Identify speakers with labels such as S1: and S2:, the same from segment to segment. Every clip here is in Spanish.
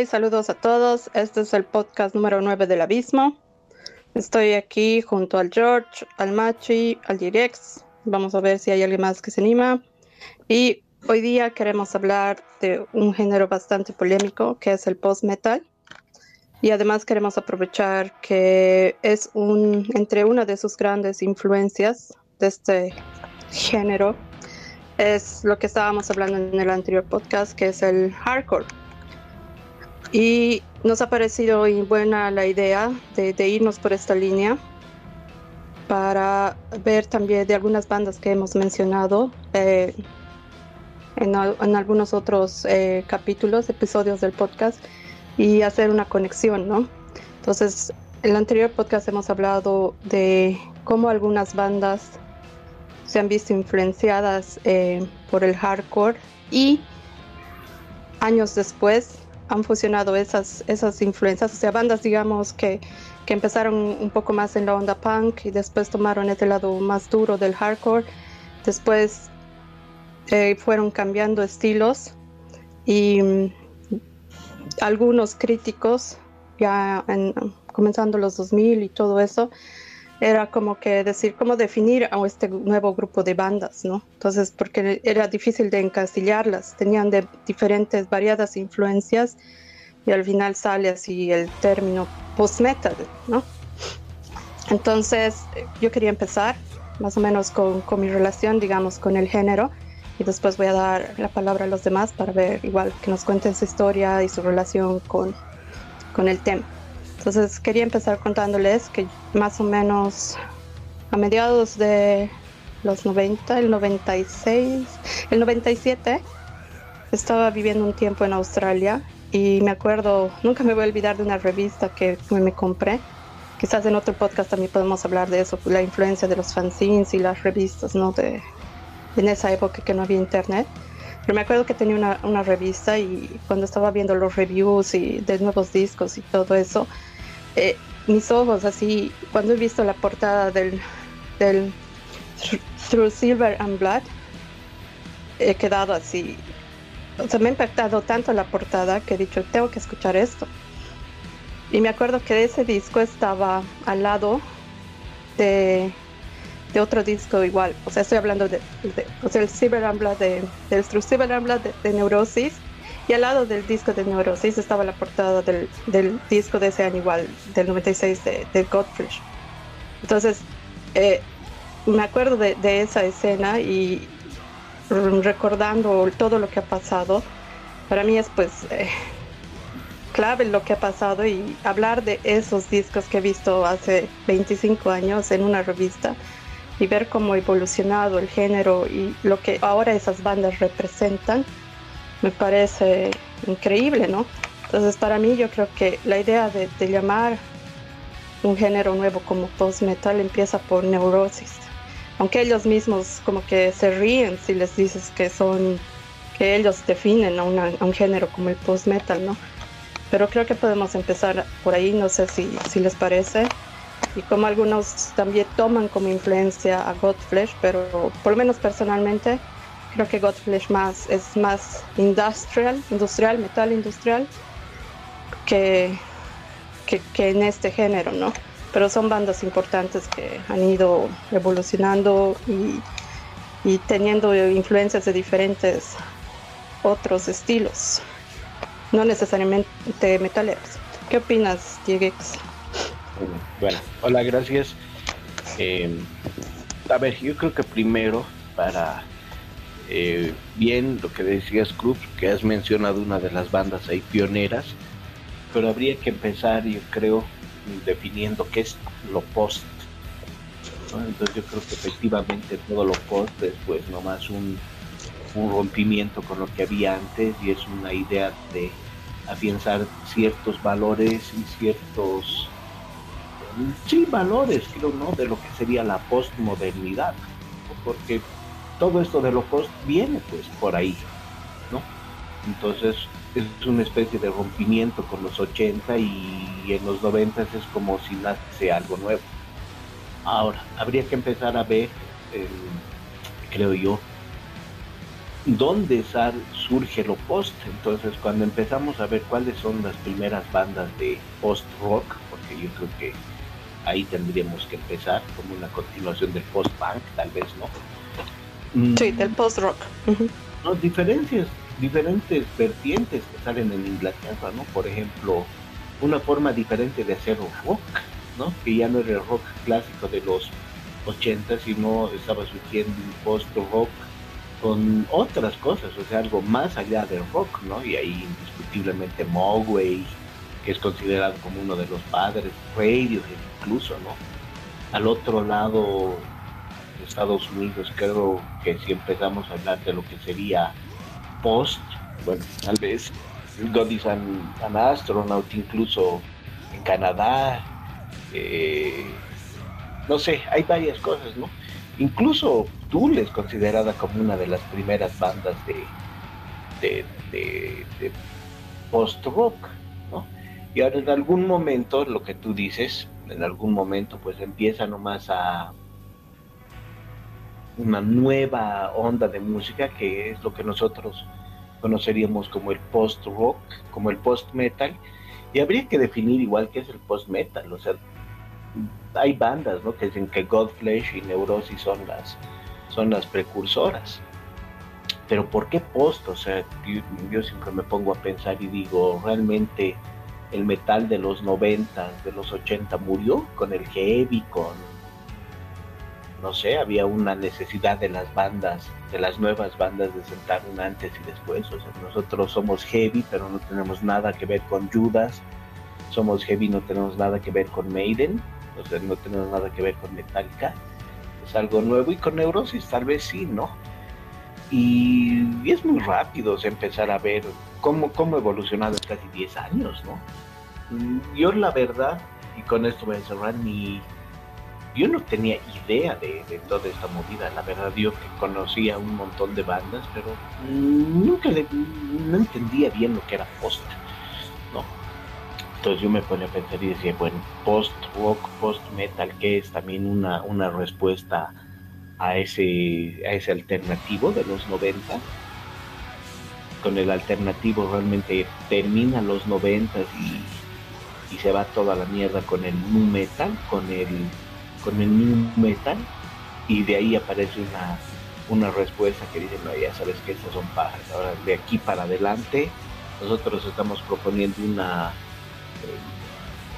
S1: Y saludos a todos. Este es el podcast número 9 del Abismo. Estoy aquí junto al George, al Machi, al Direx. Vamos a ver si hay alguien más que se anima. Y hoy día queremos hablar de un género bastante polémico que es el post-metal. Y además queremos aprovechar que es un, entre una de sus grandes influencias de este género es lo que estábamos hablando en el anterior podcast, que es el hardcore. Y nos ha parecido buena la idea de, irnos por esta línea para ver también de algunas bandas que hemos mencionado eh, en, algunos otros eh, capítulos, episodios del podcast y hacer una conexión, ¿no? Entonces, en el anterior podcast hemos hablado de cómo algunas bandas se han visto influenciadas eh, por el hardcore y años después han fusionado esas, esas influencias, o sea, bandas digamos que, que empezaron un poco más en la onda punk y después tomaron este lado más duro del hardcore, después eh, fueron cambiando estilos y mm, algunos críticos ya comenzando los 2000 y todo eso, era como que decir cómo definir a este nuevo grupo de bandas, ¿no? Entonces, porque era difícil de encasillarlas, tenían de diferentes, variadas influencias y al final sale así el término post-metal, ¿no? Entonces, yo quería empezar más o menos con, con mi relación, digamos, con el género y después voy a dar la palabra a los demás para ver igual que nos cuenten su historia y su relación con, con el tema. Entonces quería empezar contándoles que más o menos a mediados de los 90, el 96, el 97, estaba viviendo un tiempo en Australia y me acuerdo, nunca me voy a olvidar de una revista que me compré. Quizás en otro podcast también podemos hablar de eso, la influencia de los fanzines y las revistas, ¿no? De, en esa época que no había internet. Pero me acuerdo que tenía una, una revista y cuando estaba viendo los reviews y de nuevos discos y todo eso, eh, mis ojos así, cuando he visto la portada del, del Through Silver and Blood, he quedado así. O sea, me ha impactado tanto la portada que he dicho, tengo que escuchar esto. Y me acuerdo que ese disco estaba al lado de, de otro disco igual. O sea, estoy hablando de, o sea, el Silver and Blood de, del Through Silver and Blood de Neurosis y al lado del disco de Neurosis estaba la portada del, del disco de ese año igual, del 96 de, de Godfrey. Entonces, eh, me acuerdo de, de, esa escena y recordando todo lo que ha pasado, para mí es pues eh, clave lo que ha pasado y hablar de esos discos que he visto hace 25 años en una revista y ver cómo ha evolucionado el género y lo que ahora esas bandas representan me parece increíble, ¿no? Entonces para mí yo creo que la idea de, llamar un género nuevo como post-metal empieza por neurosis. Aunque ellos mismos como que se ríen si les dices que son, que ellos definen a, un género como el post-metal, ¿no? Pero creo que podemos empezar por ahí, no sé si, si les parece. Y como algunos también toman como influencia a Godflesh, pero por lo menos personalmente Creo que Godflesh más es más industrial, industrial, metal industrial, que, que, en este género, ¿no? Pero son bandas importantes que han ido evolucionando y, y teniendo influencias de diferentes otros estilos, no necesariamente metaleros. ¿Qué opinas, Diego?
S2: Bueno, hola, gracias. Eh, a ver, yo creo que primero para eh, bien lo que decías Cruz, que has mencionado una de las bandas ahí pioneras, pero habría que empezar, yo creo, definiendo qué es lo post. Entonces yo creo que efectivamente todo lo post es pues nomás un, un rompimiento con lo que había antes y es una idea de afianzar ciertos valores y ciertos sí valores creo no de lo que sería la postmodernidad porque todo esto de lo post viene pues por ahí, ¿no? Entonces es una especie de rompimiento con los 80 y en los 90 es como si nace algo nuevo. Ahora, habría que empezar a ver, creo yo, dónde surge lo post. Entonces, cuando empezamos a ver cuáles son las primeras bandas de post-rock, porque yo creo que ahí tendríamos que empezar como una continuación del post-punk, tal vez,
S1: ¿no? Sí, del post-rock.
S2: No, diferencias, diferentes vertientes que salen en Inglaterra, ¿no? Por ejemplo, una forma diferente de hacer rock, ¿no? Que ya no era el rock clásico de los 80, sino estaba surgiendo un post-rock con otras cosas, o sea, algo más allá del rock, ¿no? Y ahí indiscutiblemente Mogwai, que es considerado como uno de los padres, Radio incluso, ¿no? Al otro lado Estados Unidos, creo que si empezamos a hablar de lo que sería post, bueno, tal vez God is an, Astronaut, incluso en Canadá, eh, no sé, hay varias cosas, ¿no? Incluso Tool es considerada como una de las primeras bandas de, de, post-rock, ¿no? Y ahora en algún momento, lo que tú dices, en algún momento pues empieza nomás a una nueva onda de música que es lo que nosotros conoceríamos como el post-rock, como el post-metal, y habría que definir igual qué es el post-metal, o sea, hay bandas ¿no? que dicen que Godflesh y Neurosis son las son las precursoras. Pero ¿por qué post? O sea, yo, siempre me pongo a pensar y digo, realmente el metal de los 90, de los 80 murió con el heavy, con, no sé, había una necesidad de las bandas, de las nuevas bandas de sentar un antes y después. O sea, nosotros somos heavy, pero no tenemos nada que ver con Judas. Somos heavy, no tenemos nada que ver con Maiden. O sea, no tenemos nada que ver con Metallica es algo nuevo y con neurosis tal vez sí, ¿no? Y, es muy rápido empezar a ver cómo, cómo ha evolucionado en casi 10 años, ¿no? Mm, yo la verdad, y con esto voy a cerrar mi... Yo no tenía idea de, toda esta movida, la verdad yo que conocía un montón de bandas, pero nunca le, no entendía bien lo que era post, ¿no? Entonces yo me ponía a pensar y decía, bueno, post-rock, post-metal, que es también una, una respuesta a ese, a ese alternativo de los 90. Con el alternativo realmente termina los 90 y, y se va toda la mierda con el nu metal, con el, con el new metal, y de ahí aparece una, una respuesta que dice, no, ya sabes que esas son pajas. Ahora, de aquí para adelante, nosotros estamos proponiendo una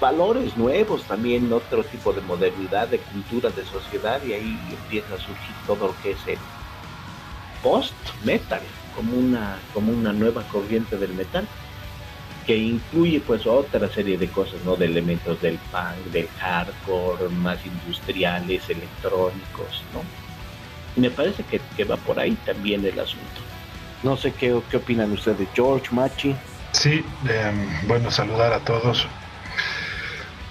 S2: valores nuevos también, otro tipo de modernidad, de cultura, de sociedad, y ahí empieza a surgir todo lo que es el post-metal, como una, como una nueva corriente del metal, que incluye pues otra serie de cosas, ¿no? De elementos del punk, del hardcore, más industriales, electrónicos, ¿no? Y me parece que, va por ahí también el asunto. No sé qué, qué opinan ustedes, George, Machi.
S3: Sí, em, bueno, saludar a todos.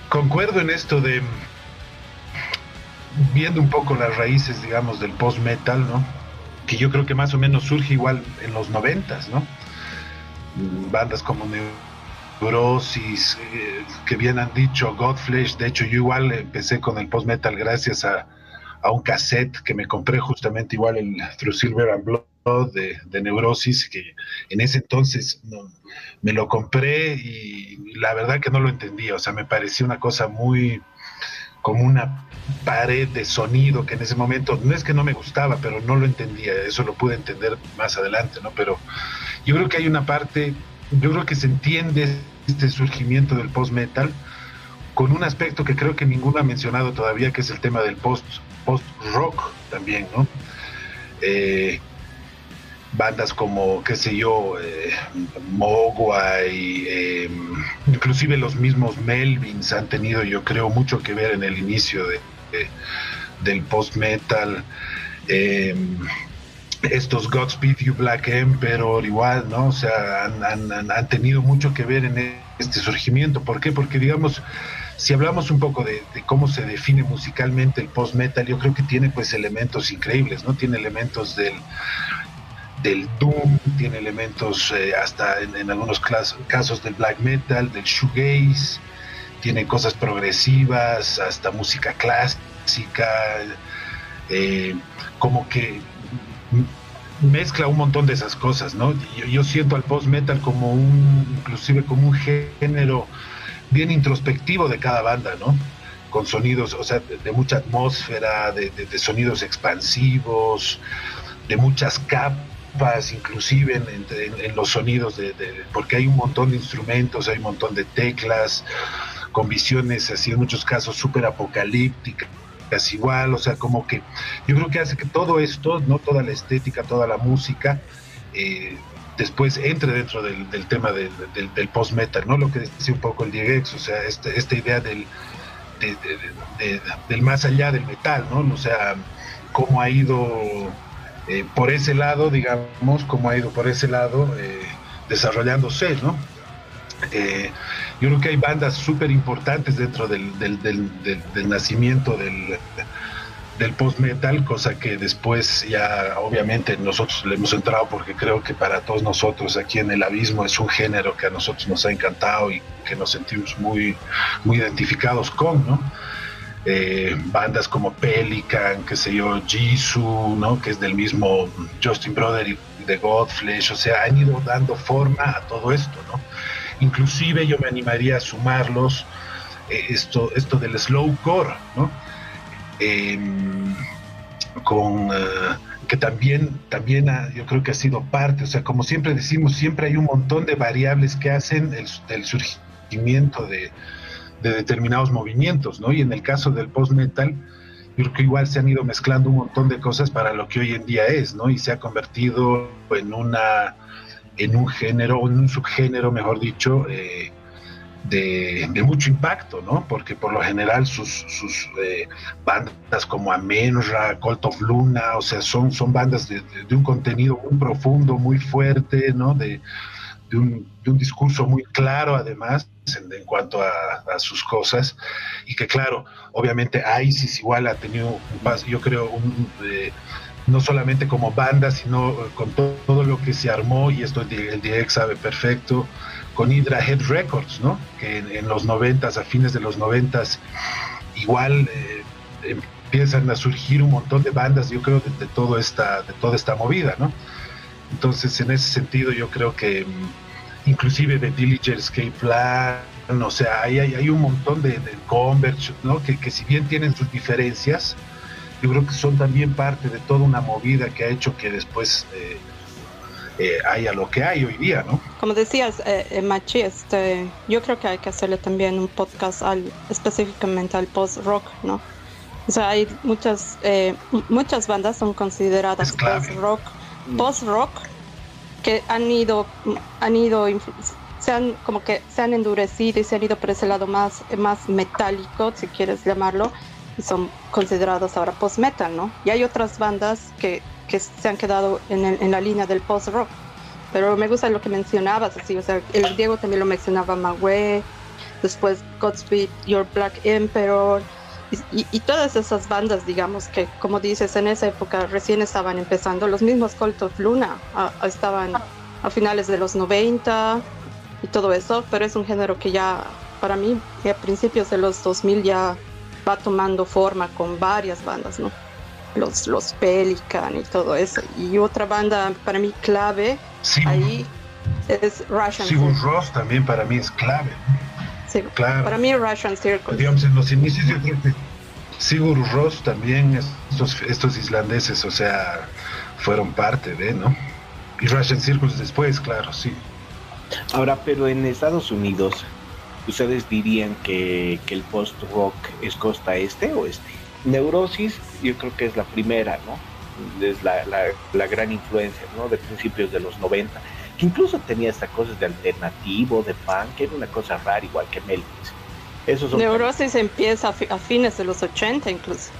S3: Concuerdo en esto de viendo un poco las raíces, digamos, del post-metal, ¿no? Que yo creo que más o menos surge igual en los noventas, ¿no? Bandas como Neurosis, eh, que bien han dicho, Godflesh, de hecho yo igual empecé con el post-metal gracias a, a, un cassette que me compré justamente igual el Through Silver and Blood de, Neurosis, que en ese entonces me lo compré y la verdad que no lo entendía, o sea, me parecía una cosa muy como una pared de sonido que en ese momento, no es que no me gustaba, pero no lo entendía, eso lo pude entender más adelante, ¿no? Pero yo creo que hay una parte, yo creo que se entiende este surgimiento del post-metal con un aspecto que creo que ninguno ha mencionado todavía, que es el tema del post, post-rock también, ¿no? Eh, bandas como, qué sé yo, eh, Mogwai, eh, inclusive los mismos Melvins han tenido, yo creo, mucho que ver en el inicio de, del post-metal. Eh, estos Godspeed You Black Emperor, igual, ¿no? O sea, han, tenido mucho que ver en este surgimiento. ¿Por qué? Porque, digamos, si hablamos un poco de, cómo se define musicalmente el post-metal, yo creo que tiene pues elementos increíbles, ¿no? Tiene elementos del del doom, tiene elementos eh, hasta en, algunos casos del black metal, del shoegaze, tiene cosas progresivas, hasta música clásica, eh, como que mezcla un montón de esas cosas, ¿no? Yo, siento al post metal como un, inclusive como un género bien introspectivo de cada banda, ¿no? Con sonidos, o sea, de, mucha atmósfera, de, sonidos expansivos, de muchas capas, inclusive en, los sonidos, de, porque hay un montón de instrumentos, hay un montón de teclas, con visiones así en muchos casos súper apocalípticas igual, o sea, como que yo creo que hace que todo esto, no toda la estética, toda la música, eh, después entre dentro del, tema del, post-metal, ¿no? Lo que decía un poco el Diegex, o sea, este, esta idea del, del más allá del metal, ¿no? O sea, cómo ha ido eh, por ese lado, digamos, cómo ha ido por ese lado eh, desarrollándose, ¿no? Eh, yo creo que hay bandas súper importantes dentro del, nacimiento del, del post-metal, cosa que después ya obviamente nosotros le hemos entrado porque creo que para todos nosotros aquí en el abismo es un género que a nosotros nos ha encantado y que nos sentimos muy, muy identificados con, ¿no? Eh, bandas como Pelican, que sé yo, Jisoo, ¿no? que es del mismo Justin Brother y The Godflesh, o sea, han ido dando forma a todo esto, ¿no? Inclusive yo me animaría a sumarlos eh, esto, esto del slowcore, ¿no? Em, con eh, que también, también yo creo que ha sido parte, o sea, como siempre decimos, siempre hay un montón de variables que hacen el, surgimiento de, determinados movimientos, ¿no? Y en el caso del post-metal, yo creo que igual se han ido mezclando un montón de cosas para lo que hoy en día es, ¿no? Y se ha convertido en una en un género, en un subgénero, mejor dicho, eh, de, mucho impacto, ¿no? Porque por lo general sus, sus eh, bandas como Amenra, Cult of Luna, o sea, son, son bandas de, un contenido muy profundo, muy fuerte, ¿no? De, un, discurso muy claro, además, en, cuanto a, sus cosas, y que, claro, obviamente ISIS igual ha tenido un yo creo, un, eh, no solamente como banda, sino con todo, lo que se armó, y esto el, DX sabe perfecto, con Hydra Head Records, ¿no? Que en, los noventas, a fines de los noventas, igual eh, empiezan a surgir un montón de bandas, yo creo, de, todo esta, de toda esta movida, ¿no? Entonces, en ese sentido, yo creo que mm, inclusive de Dillinger Escape Plan, o sea, hay, hay, un montón de, de ¿no? Que, que si bien tienen sus diferencias, yo creo que son también parte de toda una movida que ha hecho que después... Eh, eh, haya lo que hay hoy día, ¿no?
S1: Como decías, eh, eh, Machi, este, yo creo que hay que hacerle también un podcast al, específicamente al post-rock, ¿no? O sea, hay muchas, eh, muchas bandas son consideradas post-rock, mm. post-rock, que han ido, han ido, se han, como que se han endurecido y se han ido por ese lado más, más metálico, si quieres llamarlo, son considerados ahora post-metal, ¿no? Y hay otras bandas que que se han quedado en, en la línea del post-rock. Pero me gusta lo que mencionabas, así, o sea, el Diego también lo mencionaba, Magüe, después Godspeed, Your Black Emperor, y, todas esas bandas, digamos, que como dices, en esa época recién estaban empezando, los mismos Cult of Luna estaban a finales de los 90 y todo eso, pero es un género que ya, para mí, a principios de los 2000 ya va tomando forma con varias bandas, ¿no? los, los Pelican y todo eso. Y otra banda para mí clave ahí es Russian
S3: Sigur Ross también para mí es clave.
S1: Sí, claro. Para mí Russian Circle.
S3: Digamos, en los inicios yo creo que Sigur Ross también, estos, estos islandeses, o sea, fueron parte de, ¿no? Y Russian Circles después, claro, sí.
S2: Ahora, pero en Estados Unidos, ¿ustedes dirían que, que el post-rock es costa este o este? Neurosis yo creo que es la primera, ¿no? Es la, la, gran influencia, ¿no? De principios de los 90, que incluso tenía estas cosas de alternativo, de punk, que era una cosa rara, igual que Melvins.
S1: Esos Neurosis empieza a, fines de los 80 incluso.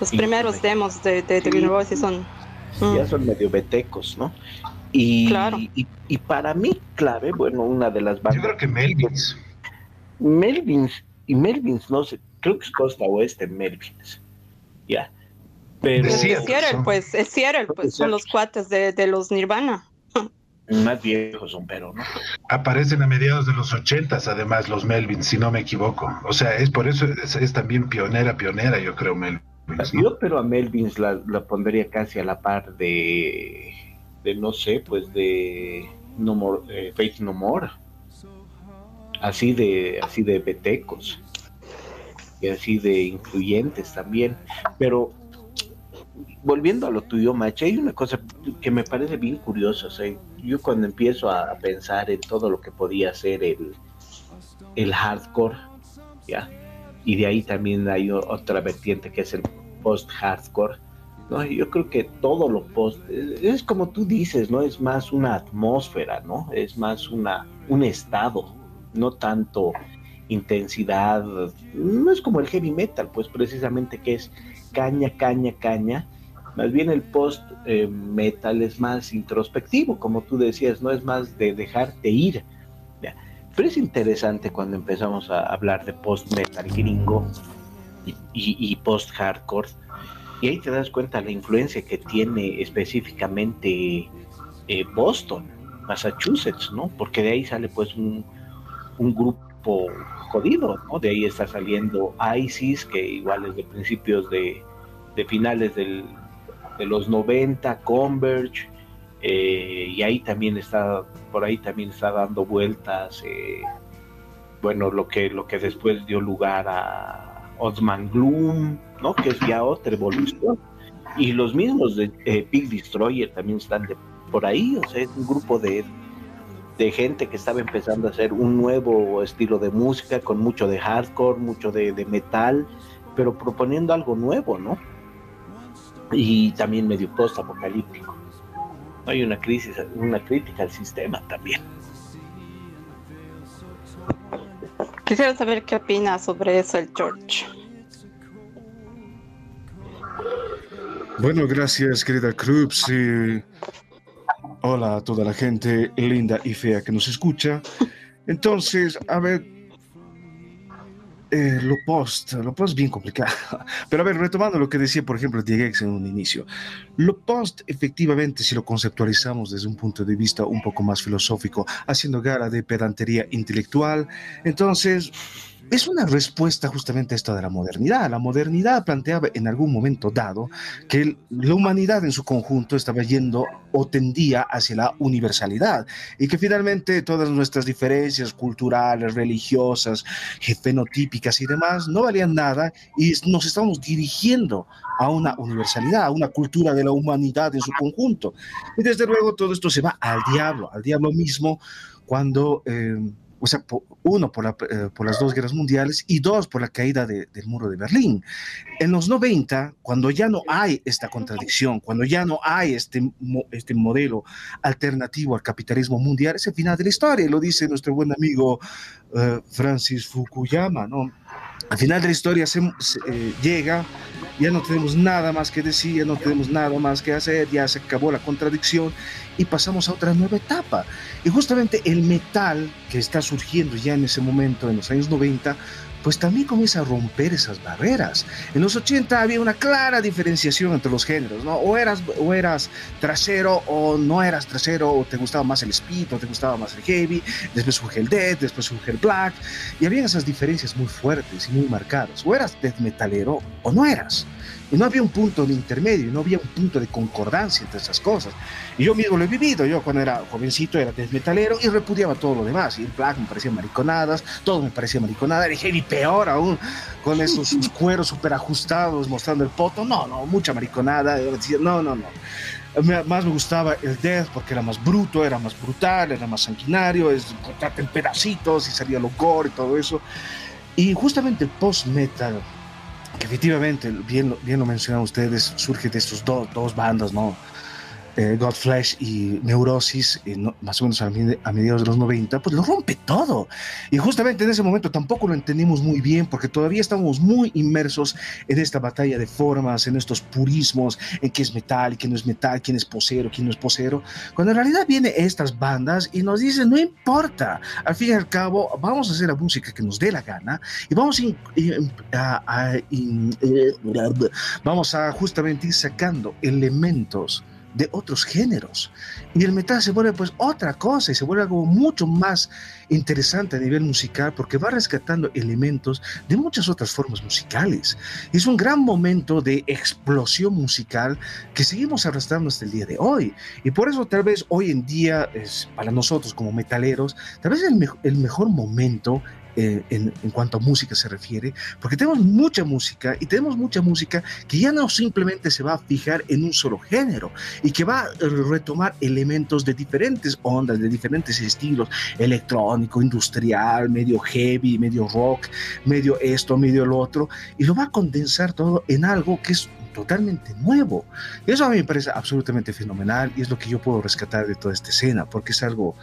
S1: Los primeros demos de, de, Neurosis son...
S2: Ya mm. son medio betecos, ¿no? Y, claro. y, y, para mí, clave, bueno, una de las
S3: bandas... Yo creo que Melvins.
S2: Melvins, y Melvins, no sé, creo que es Costa Oeste, Melvins ya.
S1: Pero... Es pues, es Seattle, pues, son los cuates de, de los Nirvana.
S2: Más viejos son, pero no.
S3: Aparecen a mediados de los ochentas, además, los Melvins, si no me equivoco. O sea, es por eso, es, también pionera, pionera, yo creo, Melvins.
S2: Yo, pero a Melvins la, la, pondría casi a la par de, de no sé, pues de no more, eh, Faith No More, así de, así de betecos y así de influyentes también, pero volviendo a lo tuyo, Mache, hay una cosa que me parece bien curiosa. yo cuando empiezo a pensar en todo lo que podía ser el, el hardcore, ¿ya? Y de ahí también hay otra vertiente que es el post-hardcore. ¿no? Yo creo que todo lo post es, como tú dices, ¿no? Es más una atmósfera, ¿no? Es más una, un estado, no tanto intensidad. No es como el heavy metal, pues precisamente que es caña, caña, caña. Más bien el post eh, metal es más introspectivo, como tú decías, no es más de dejarte ir. Pero es interesante cuando empezamos a hablar de post metal gringo y, post hardcore. Y ahí te das cuenta la influencia que tiene específicamente eh, Boston, Massachusetts, ¿no? Porque de ahí sale pues un, un grupo jodido, ¿no? De ahí está saliendo ISIS, que igual es de principios de, de finales del, de los 90, Converge, eh, y ahí también está, por ahí también está dando vueltas, eh, bueno, lo que, lo que después dio lugar a Osman Gloom, ¿no? Que es ya otra evolución. Y los mismos de eh, Big Destroyer también están por ahí, o sea, es un grupo de, de gente que estaba empezando a hacer un nuevo estilo de música con mucho de hardcore, mucho de, de metal, pero proponiendo algo nuevo, ¿no? y también medio post-apocalíptico. Hay una crisis, una crítica al sistema también.
S1: Quisiera saber qué opina sobre eso el George.
S4: Bueno, gracias, querida Krups. Hola a toda la gente linda y fea que nos escucha. Entonces, a ver, eh, lo post, lo post bien complicado. Pero a ver, retomando lo que decía, por ejemplo, Diegex en un inicio. Lo post, efectivamente, si lo conceptualizamos desde un punto de vista un poco más filosófico, haciendo gala de pedantería intelectual, entonces es una respuesta justamente a esto de la modernidad. La modernidad planteaba en algún momento dado que la humanidad en su conjunto estaba yendo o tendía hacia la universalidad y que finalmente todas nuestras diferencias culturales, religiosas, fenotípicas y demás no valían nada y nos estamos dirigiendo a una universalidad, a una cultura de la humanidad en su conjunto. Y desde luego todo esto se va al diablo, al diablo mismo cuando... Eh, o sea, uno por, eh, por, las dos guerras mundiales y dos por la caída del muro de Berlín. En los 90, cuando ya no hay esta contradicción, cuando ya no hay este, este modelo alternativo al capitalismo mundial, es el final de la historia, lo dice nuestro buen amigo eh, Francis Fukuyama, ¿no? Al final de la historia se, eh, llega ya no tenemos nada más que decir, ya no tenemos nada más que hacer, ya se acabó la contradicción y pasamos a otra nueva etapa. Y justamente el metal que está surgiendo ya en ese momento, en los años 90, pues también comienza a romper esas barreras. En los 80 había una clara diferenciación entre los géneros, ¿no? O eras, o eras trasero o no eras trasero, o te gustaba más el speed, o te gustaba más el heavy, después surge el death, después surge el black, y había esas diferencias muy fuertes y muy marcadas. O eras death metalero o no eras. Y no había un punto de intermedio, no había un punto de concordancia entre esas cosas. Y yo mismo lo he vivido. Yo cuando era jovencito era desmetalero y repudiaba todo lo demás. Y el black me parecía mariconadas, todo me parecía mariconada. El heavy peor aún, con esos sus cueros súper ajustados mostrando el poto. No, no, mucha mariconada. No, no, no. Más me gustaba el death porque era más bruto, era más brutal, era más sanguinario, es cortarte en pedacitos y salía lo gore y todo eso. Y justamente el post-metal que efectivamente, bien, bien lo mencionaron ustedes, surge de estos dos bandas, ¿no? Eh, Godflesh y Neurosis, eh, más o menos a, mediados de los 90, pues lo rompe todo. Y justamente en ese momento tampoco lo entendimos muy bien porque todavía estamos muy inmersos en esta batalla de formas, en estos purismos, en qué es metal qué no es metal, quién es posero, quién no es posero, cuando en realidad vienen estas bandas y nos dicen, no importa, al fin y al cabo vamos a hacer la música que nos dé la gana y vamos a, a, vamos a justamente ir sacando elementos de otros géneros. Y el metal se vuelve pues otra cosa y se vuelve algo mucho más interesante a nivel musical porque va rescatando elementos de muchas otras formas musicales. Es un gran momento de explosión musical que seguimos arrastrando hasta el día de hoy. Y por eso tal vez hoy en día es para nosotros como metaleros, tal vez el, el mejor momento eh, en, cuanto a música se refiere, porque tenemos mucha música y tenemos mucha música que ya no simplemente se va a fijar en un solo género y que va a retomar elementos de diferentes ondas, de diferentes estilos, electrónico, industrial, medio heavy, medio rock, medio esto, medio lo otro, y lo va a condensar todo en algo que es totalmente nuevo. Eso a mí me parece absolutamente fenomenal y es lo que yo puedo rescatar de toda esta escena, porque es algo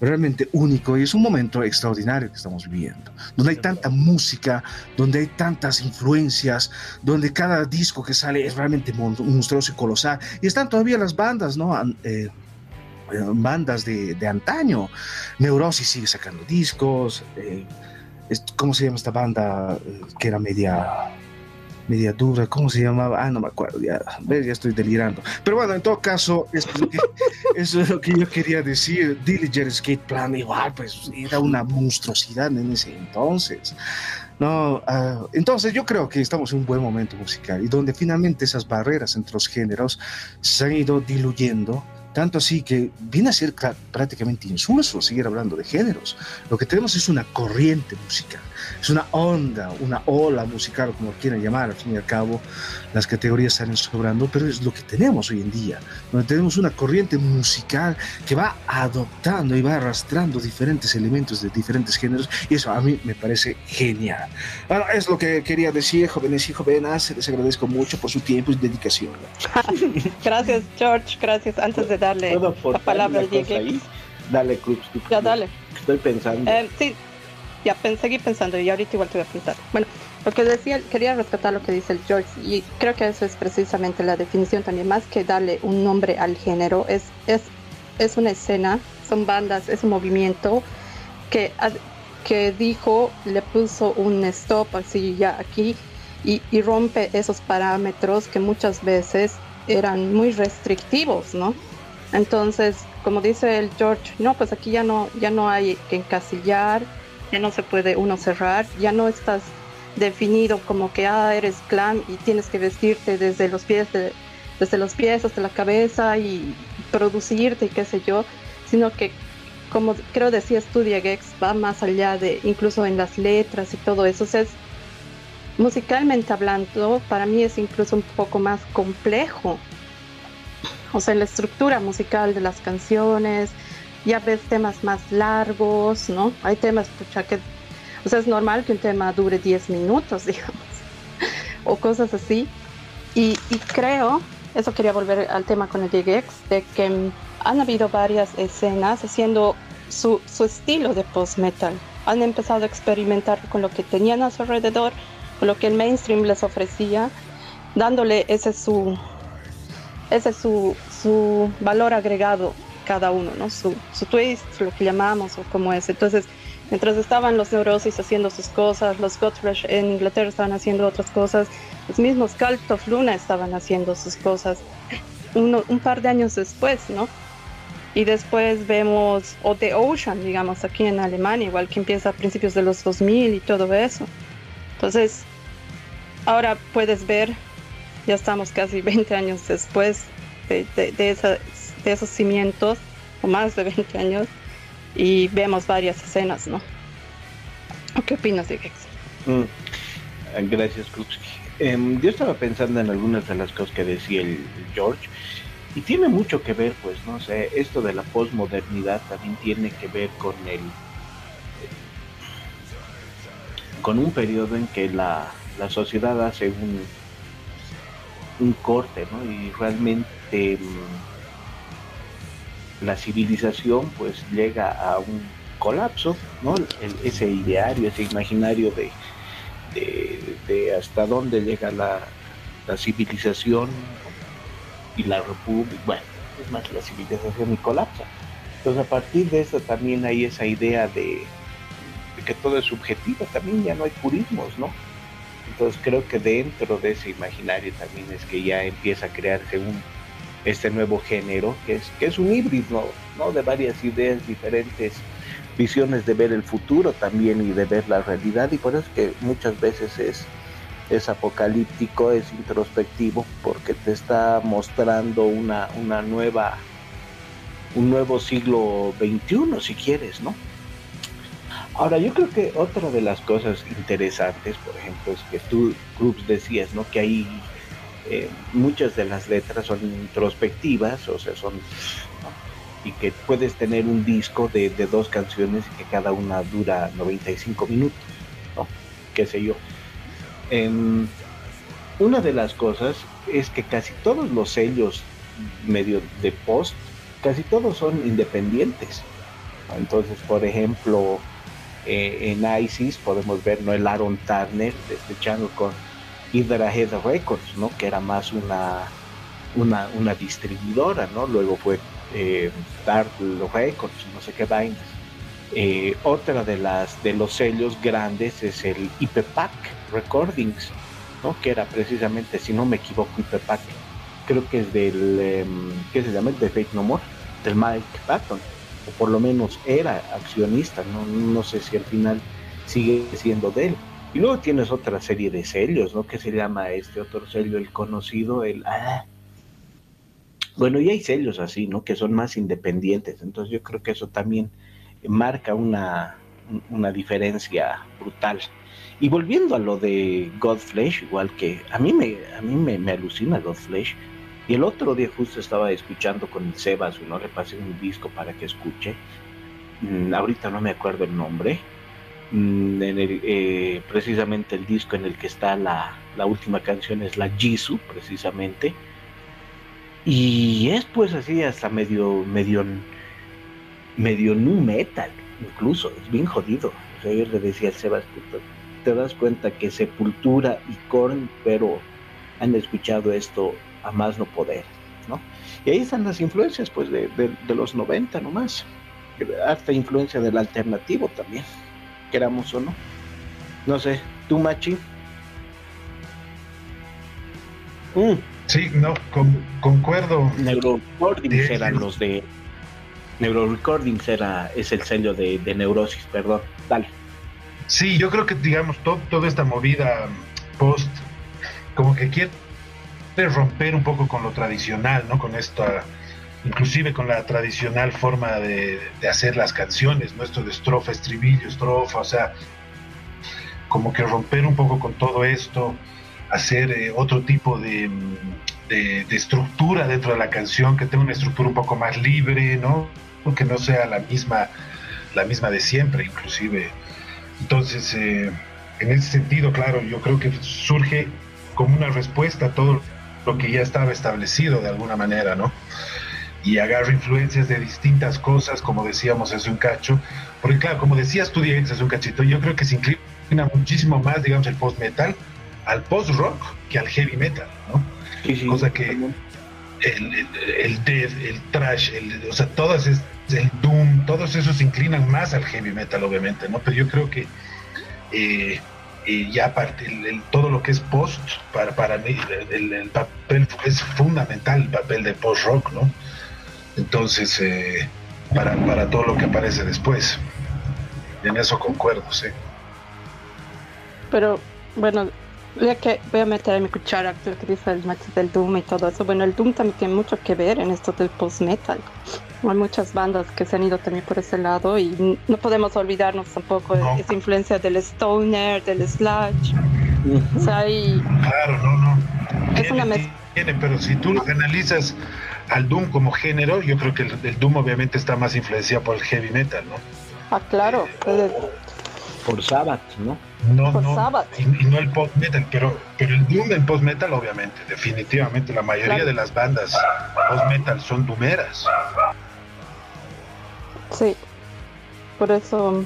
S4: realmente único y es un momento extraordinario que estamos viviendo, donde hay tanta música, donde hay tantas influencias, donde cada disco que sale es realmente monstruoso y colosal. Y están todavía las bandas, ¿no? Eh, eh, bandas de, de, antaño. Neurosis sigue sacando discos. Eh, ¿Cómo se llama esta banda que era media media dura, ¿cómo se llamaba? Ah, no me acuerdo, ya, ya estoy delirando. Pero bueno, en todo caso, eso es lo que, yo quería decir. Dillinger Skate Plan, igual, pues era una monstruosidad en ese entonces. No, ah, entonces yo creo que estamos en un buen momento musical y donde finalmente esas barreras entre los géneros se han ido diluyendo tanto así que viene a ser prácticamente insulso seguir hablando de géneros. Lo que tenemos es una corriente musical es una onda, una ola musical, como quieran llamar, al fin y al cabo, las categorías salen sobrando, pero es lo que tenemos hoy en día, donde tenemos una corriente musical que va adoptando y va arrastrando diferentes elementos de diferentes géneros, y eso a mí me parece genial. Bueno, es lo que quería decir, jóvenes y jovenas, les agradezco mucho por su tiempo y dedicación.
S1: gracias, George, gracias. Antes de darle la palabra al Diego.
S2: Dale, Cruz.
S1: Ya, dale.
S2: Estoy pensando.
S1: Eh, sí, ya seguí pensando y ahorita igual te voy a pensar. Bueno, lo que decía, quería rescatar lo que dice el George y creo que eso es precisamente la definición también, más que darle un nombre al género, es, es, es una escena, son bandas, es un movimiento que, que dijo, le puso un stop así ya aquí y, y rompe esos parámetros que muchas veces eran muy restrictivos, ¿no? Entonces, como dice el George, no, pues aquí ya no, ya no hay que encasillar, ya no se puede uno cerrar, ya no estás definido como que ah, eres clan y tienes que vestirte desde los pies desde los pies hasta la cabeza y producirte y qué sé yo, sino que como creo decía Studia Gex va más allá de incluso en las letras y todo eso, es musicalmente hablando, para mí es incluso un poco más complejo. O sea, la estructura musical de las canciones, ya ves temas más largos, ¿no? Hay temas, pucha, que, o sea, es normal que un tema dure 10 minutos, digamos, o cosas así. Y, creo, eso quería volver al tema con el DGX, de que han habido varias escenas haciendo su, su estilo de post-metal. Han empezado a experimentar con lo que tenían a su alrededor, con lo que el mainstream les ofrecía, dándole ese su, ese su, su valor agregado cada uno, ¿no? Su, su twist, lo que llamamos, o como es. Entonces, mientras estaban los Neurosis haciendo sus cosas, los Godfresh en Inglaterra estaban haciendo otras cosas, los mismos Cult of Luna estaban haciendo sus cosas un par de años después, ¿no? Y después vemos, o The Ocean, digamos, aquí en Alemania, igual que empieza a principios de los 2000 y todo eso. Entonces, ahora puedes ver, ya estamos casi 20 años después de, de, de esa esos cimientos, o más de 20 años, y vemos varias escenas, ¿no? ¿Qué opinas, de
S2: mm, Gracias, Krupski. Em, yo estaba pensando en algunas de las cosas que decía el, George, y tiene mucho que ver, pues, no sé, esto de la posmodernidad también tiene que ver con el con un periodo en que la, la sociedad hace un, un corte, ¿no? Y realmente mm, la civilización pues llega a un colapso, ¿no? ese ideario, ese imaginario de, de, hasta dónde llega la, civilización y la república, bueno, es más la civilización y colapsa. Entonces a partir de eso también hay esa idea de, de que todo es subjetivo, también ya no hay purismos, ¿no? Entonces creo que dentro de ese imaginario también es que ya empieza a crearse un este nuevo género, que es, que es un híbrido ¿no? de varias ideas diferentes, visiones de ver el futuro también y de ver la realidad, y por eso es que muchas veces es, es apocalíptico, es introspectivo, porque te está mostrando una, una nueva, un nuevo siglo XXI, si quieres, ¿no? Ahora, yo creo que otra de las cosas interesantes, por ejemplo, es que tú, Cruz, decías, ¿no? Que hay eh, muchas de las letras son introspectivas, o sea, son y que puedes tener un disco de, dos canciones que cada una dura 95 minutos, ¿no? qué sé yo. una de las cosas es que casi todos los sellos medio de post, casi todos son independientes. Entonces, por ejemplo, eh, en ISIS podemos ver ¿no? el Aaron Turner despechando con Hydra Head Records, ¿no? que era más una, una, distribuidora, ¿no? luego fue eh, Dark Records, no sé qué vainas. Eh, otra de las de los sellos grandes es el IPPAC Recordings, ¿no? que era precisamente, si no me equivoco, IPPAC, creo que es del, em, ¿qué se llama? De Fake No More, del Mike Patton, o por lo menos era accionista, no, no sé si al final sigue siendo de él. Y luego tienes otra serie de sellos, ¿no? Que se llama este otro sello, el conocido, el... Ah, bueno, y hay sellos así, ¿no? Que son más independientes. Entonces yo creo que eso también marca una, una diferencia brutal. Y volviendo a lo de Godflesh, igual que a mí me, a mí me, me alucina Godflesh. Y el otro día justo estaba escuchando con el Sebas, ¿no? Le pasé un disco para que escuche. Mm, ahorita no me acuerdo el nombre en el, eh, precisamente el disco en el que está la, la, última canción es la Jisoo, precisamente. Y es pues así hasta medio, medio, medio nu metal, incluso, es bien jodido. O le decía al te das cuenta que Sepultura y Korn, pero han escuchado esto a más no poder, ¿no? Y ahí están las influencias, pues, de, de, de los 90 nomás. Harta influencia del alternativo también queramos o no. No sé, ¿tú, Machi?
S3: Mm. Sí, no, concuerdo.
S2: Neuro Recordings eran los de. Neuro Recordings era, es el sello de, Neurosis, perdón. Dale.
S3: Sí, yo creo que, digamos, toda esta movida post, como que quiere romper un poco con lo tradicional, ¿no? Con esta inclusive con la tradicional forma de, hacer las canciones, nuestro de estrofa, estribillo, estrofa, o sea, como que romper un poco con todo esto, hacer eh, otro tipo de, estructura dentro de la canción, que tenga una estructura un poco más libre, ¿no? Que no sea la misma, la misma de siempre, inclusive. Entonces, eh, en ese sentido, claro, yo creo que surge como una respuesta a todo lo que ya estaba establecido de alguna manera, ¿no? Y agarro influencias de distintas cosas, como decíamos hace un cacho, porque claro, como decías tú, Diego, hace un cachito, yo creo que se inclina muchísimo más, digamos, el post-metal al post-rock que al heavy metal, ¿no? Cosa que el, el, death, el trash, el, o sea, todas es, el doom, todos esos se inclinan más al heavy metal, obviamente, ¿no? Pero yo creo que eh, eh, ya aparte, el, todo lo que es post, para, para mí, el, papel es fundamental, el papel de post-rock, ¿no? Entonces, eh, para, para todo lo que aparece después. en eso concuerdo, sí.
S1: Pero, bueno, ya que voy a meter en mi cuchara lo que dice el match del Doom y todo eso. Bueno, el Doom también tiene mucho que ver en esto del post-metal. Hay muchas bandas que se han ido también por ese lado y no podemos olvidarnos tampoco de esa influencia del stoner, del sludge. O sea, hay...
S3: Claro, no, no. Es una mezcla. pero si tú analizas al Doom como género, yo creo que el, Doom obviamente está más influenciado por el heavy metal, ¿no?
S1: Ah, claro.
S2: Eh, por Sabbath, ¿no?
S3: No, no. Y, no el post metal, pero, pero el Doom en post metal, obviamente, definitivamente. La mayoría de las bandas post metal son doomeras.
S1: Sí. Por eso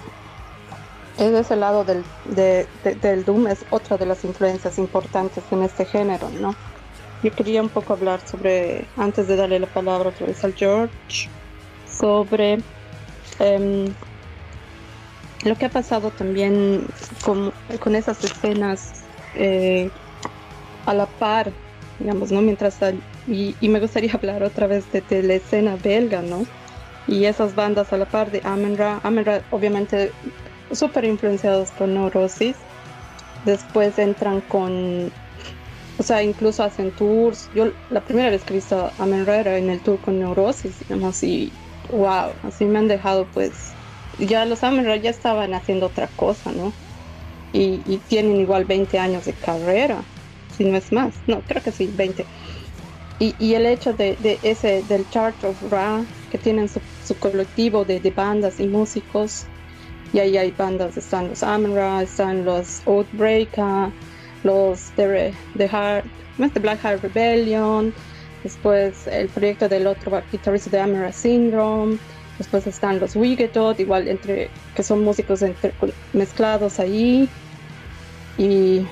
S1: es ese lado del, del Doom es otra de las influencias importantes en este género, ¿no? Yo quería un poco hablar sobre, antes de darle la palabra otra vez al George, sobre em, lo que ha pasado también con, esas escenas eh, a la par digamos, ¿no? Mientras, y, y me gustaría hablar otra vez de, de, la escena belga, ¿no? Y esas bandas a la par de Amenra, Amenra obviamente súper influenciados por Neurosis, después entran con, o sea, incluso hacen tours, yo la primera vez que he visto a Amenra era en el tour con Neurosis, digamos, y wow, así me han dejado pues, ya los Amenra ya estaban haciendo otra cosa, ¿no? Y, y tienen igual 20 años de carrera si no es más. No, creo que sí, 20. Y, y el hecho de, de, ese, del Chart of Ra, que tienen su, su colectivo de, de, bandas y músicos, y ahí hay bandas, están los Amra, están los Outbreaker, los The, The, Heart, The Black Heart Rebellion, después el proyecto del otro guitarrista de Amara Syndrome, después están los Wigetot, igual entre, que son músicos mezclados ahí, y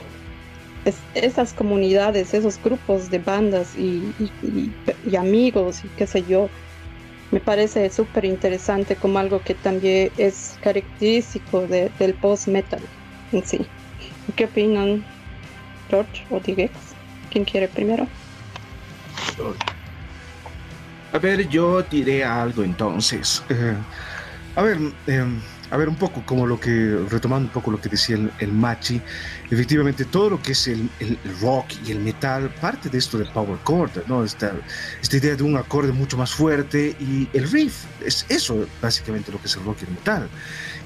S1: es, esas comunidades, esos grupos de bandas y, y amigos y qué sé yo, me parece súper interesante como algo que también es característico de, del post-metal en sí. ¿Qué opinan George o Digex? ¿Quién quiere primero?
S4: A ver, yo diré algo entonces. Eh, a ver, eh, a ver, un poco como lo que, retomando un poco lo que decía el, el Machi, efectivamente todo lo que es el, el, rock y el metal parte de esto del power chord, ¿no? Esta, esta idea de un acorde mucho más fuerte y el riff, es eso básicamente lo que es el rock y el metal.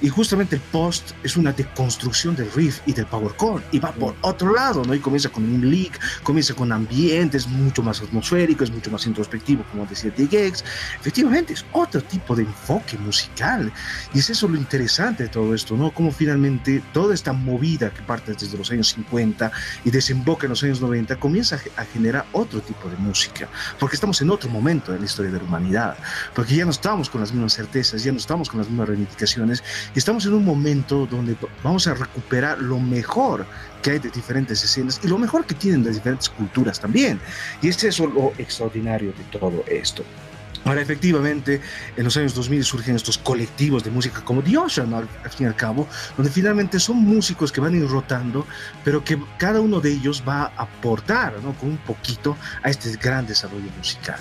S4: Y justamente el post es una deconstrucción del riff y del power chord y va por otro lado, ¿no? Y comienza con un leak, comienza con ambiente, es mucho más atmosférico, es mucho más introspectivo, como decía Digex. Efectivamente, es otro tipo de enfoque musical. Y es eso lo interesante de todo esto, ¿no? Como finalmente toda esta movida que parte desde los años 50 y desemboca en los años 90 comienza a generar otro tipo de música, porque estamos en otro momento de la historia de la humanidad, porque ya no estamos con las mismas certezas, ya no estamos con las mismas reivindicaciones y estamos en un momento donde vamos a recuperar lo mejor que hay de diferentes escenas y lo mejor que tienen de diferentes culturas también. Y es eso lo extraordinario de todo esto. Ahora, efectivamente, en los años 2000 surgen estos colectivos de música como The Ocean, al, fin y al cabo, donde finalmente son músicos que van a ir rotando, pero que cada uno de ellos va a aportar ¿no? con un poquito a este gran desarrollo musical.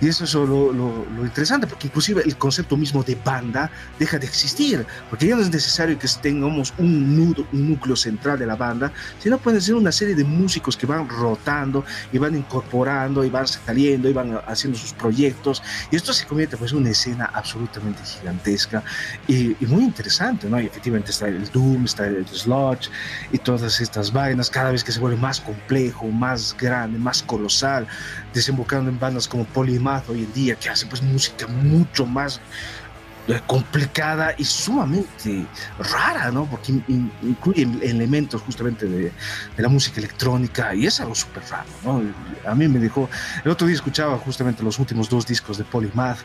S4: Y eso es lo, lo, lo, interesante, porque inclusive el concepto mismo de banda deja de existir, porque ya no es necesario que tengamos un nudo, un núcleo central de la banda, sino pueden ser una serie de músicos que van rotando y van incorporando y van saliendo y van haciendo sus proyectos y esto se convierte pues en una escena absolutamente gigantesca y, muy interesante, ¿no? Y efectivamente está el Doom, está el Sludge y todas estas vainas, cada vez que se vuelve más complejo, más grande, más colosal, desembocando en bandas como Polymath hoy en día, que hacen pues música mucho más complicada y sumamente rara, ¿no? Porque in, incluye elementos justamente de, de, la música electrónica y es algo súper raro, ¿no? A mí me dejó, el otro día escuchaba justamente los últimos dos discos de Polymath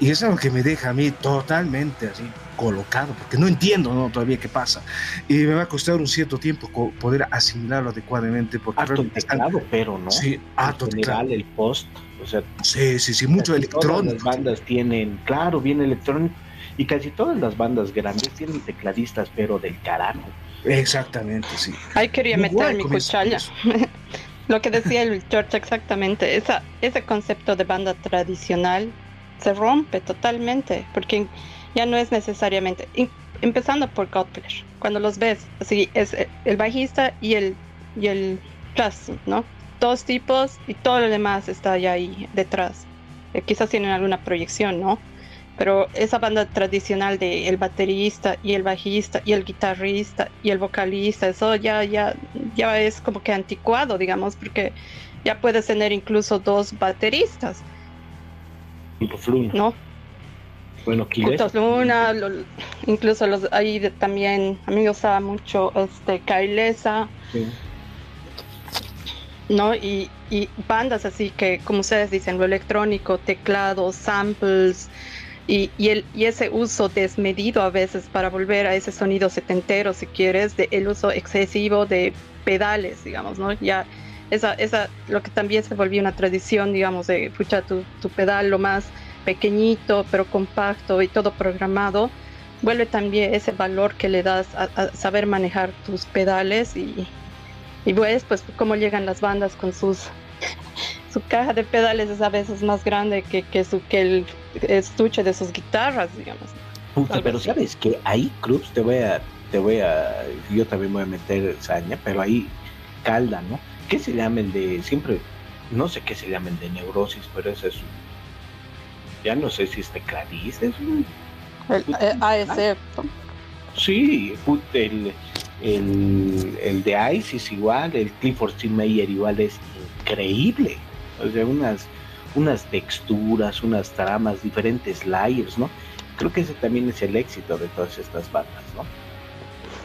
S4: y es algo que me deja a mí totalmente así colocado, porque no entiendo ¿no? todavía qué pasa. Y me va a costar un cierto tiempo poder asimilarlo adecuadamente. Porque
S2: harto teclado, pero no.
S4: Sí, harto
S2: general, el post. O sea,
S4: sí, sí, sí, mucho electrónico.
S2: Todas las bandas tienen, claro, bien electrónico. Y casi todas las bandas grandes tienen tecladistas, pero del carajo.
S4: Exactamente, sí.
S1: Ahí quería Muy meter mi cuchara. Lo que decía el George exactamente, esa, ese concepto de banda tradicional se rompe totalmente, porque ya no es necesariamente, empezando por Godler, cuando los ves, así es el bajista y el, y el plus, ¿no? Dos tipos y todo lo demás está ya ahí detrás. Eh, quizás tienen alguna proyección, ¿no? Pero esa banda tradicional de el baterista y el bajista y el guitarrista y el vocalista, eso ya, ya, ya es como que anticuado, digamos, porque ya puedes tener incluso dos bateristas. ¿No?
S2: Bueno,
S1: Juntos Luna, lo, incluso los ahí de, también, a mí me gustaba mucho este Kailesa, sí. ¿No? Y, y, bandas así que, como ustedes dicen, lo electrónico, teclados, samples, y, y, el, y ese uso desmedido a veces para volver a ese sonido setentero, si quieres, de el uso excesivo de pedales, digamos, ¿no? Ya esa, esa, lo que también se volvió una tradición, digamos, de escuchar tu, tu pedal lo más pequeñito pero compacto y todo programado, vuelve también ese valor que le das a saber manejar tus pedales y, y pues, pues cómo llegan las bandas con sus su caja de pedales es a veces más grande que, que, su, que el estuche de sus guitarras, digamos.
S2: Puta, pero sabes que ahí, Cruz, te voy a, te voy a, yo también voy a meter saña, pero ahí calda, ¿no? ¿Qué se llama el de, siempre, no sé qué se llama el de neurosis, pero ese es ya no sé si es tecladista, es un...
S1: El, ASF.
S2: Sí, el, el, el de Isis igual, el Clifford C. Meyer igual es increíble. O sea, unas, unas texturas, unas tramas, diferentes layers, ¿no? Creo que ese también es el éxito de todas estas bandas, ¿no?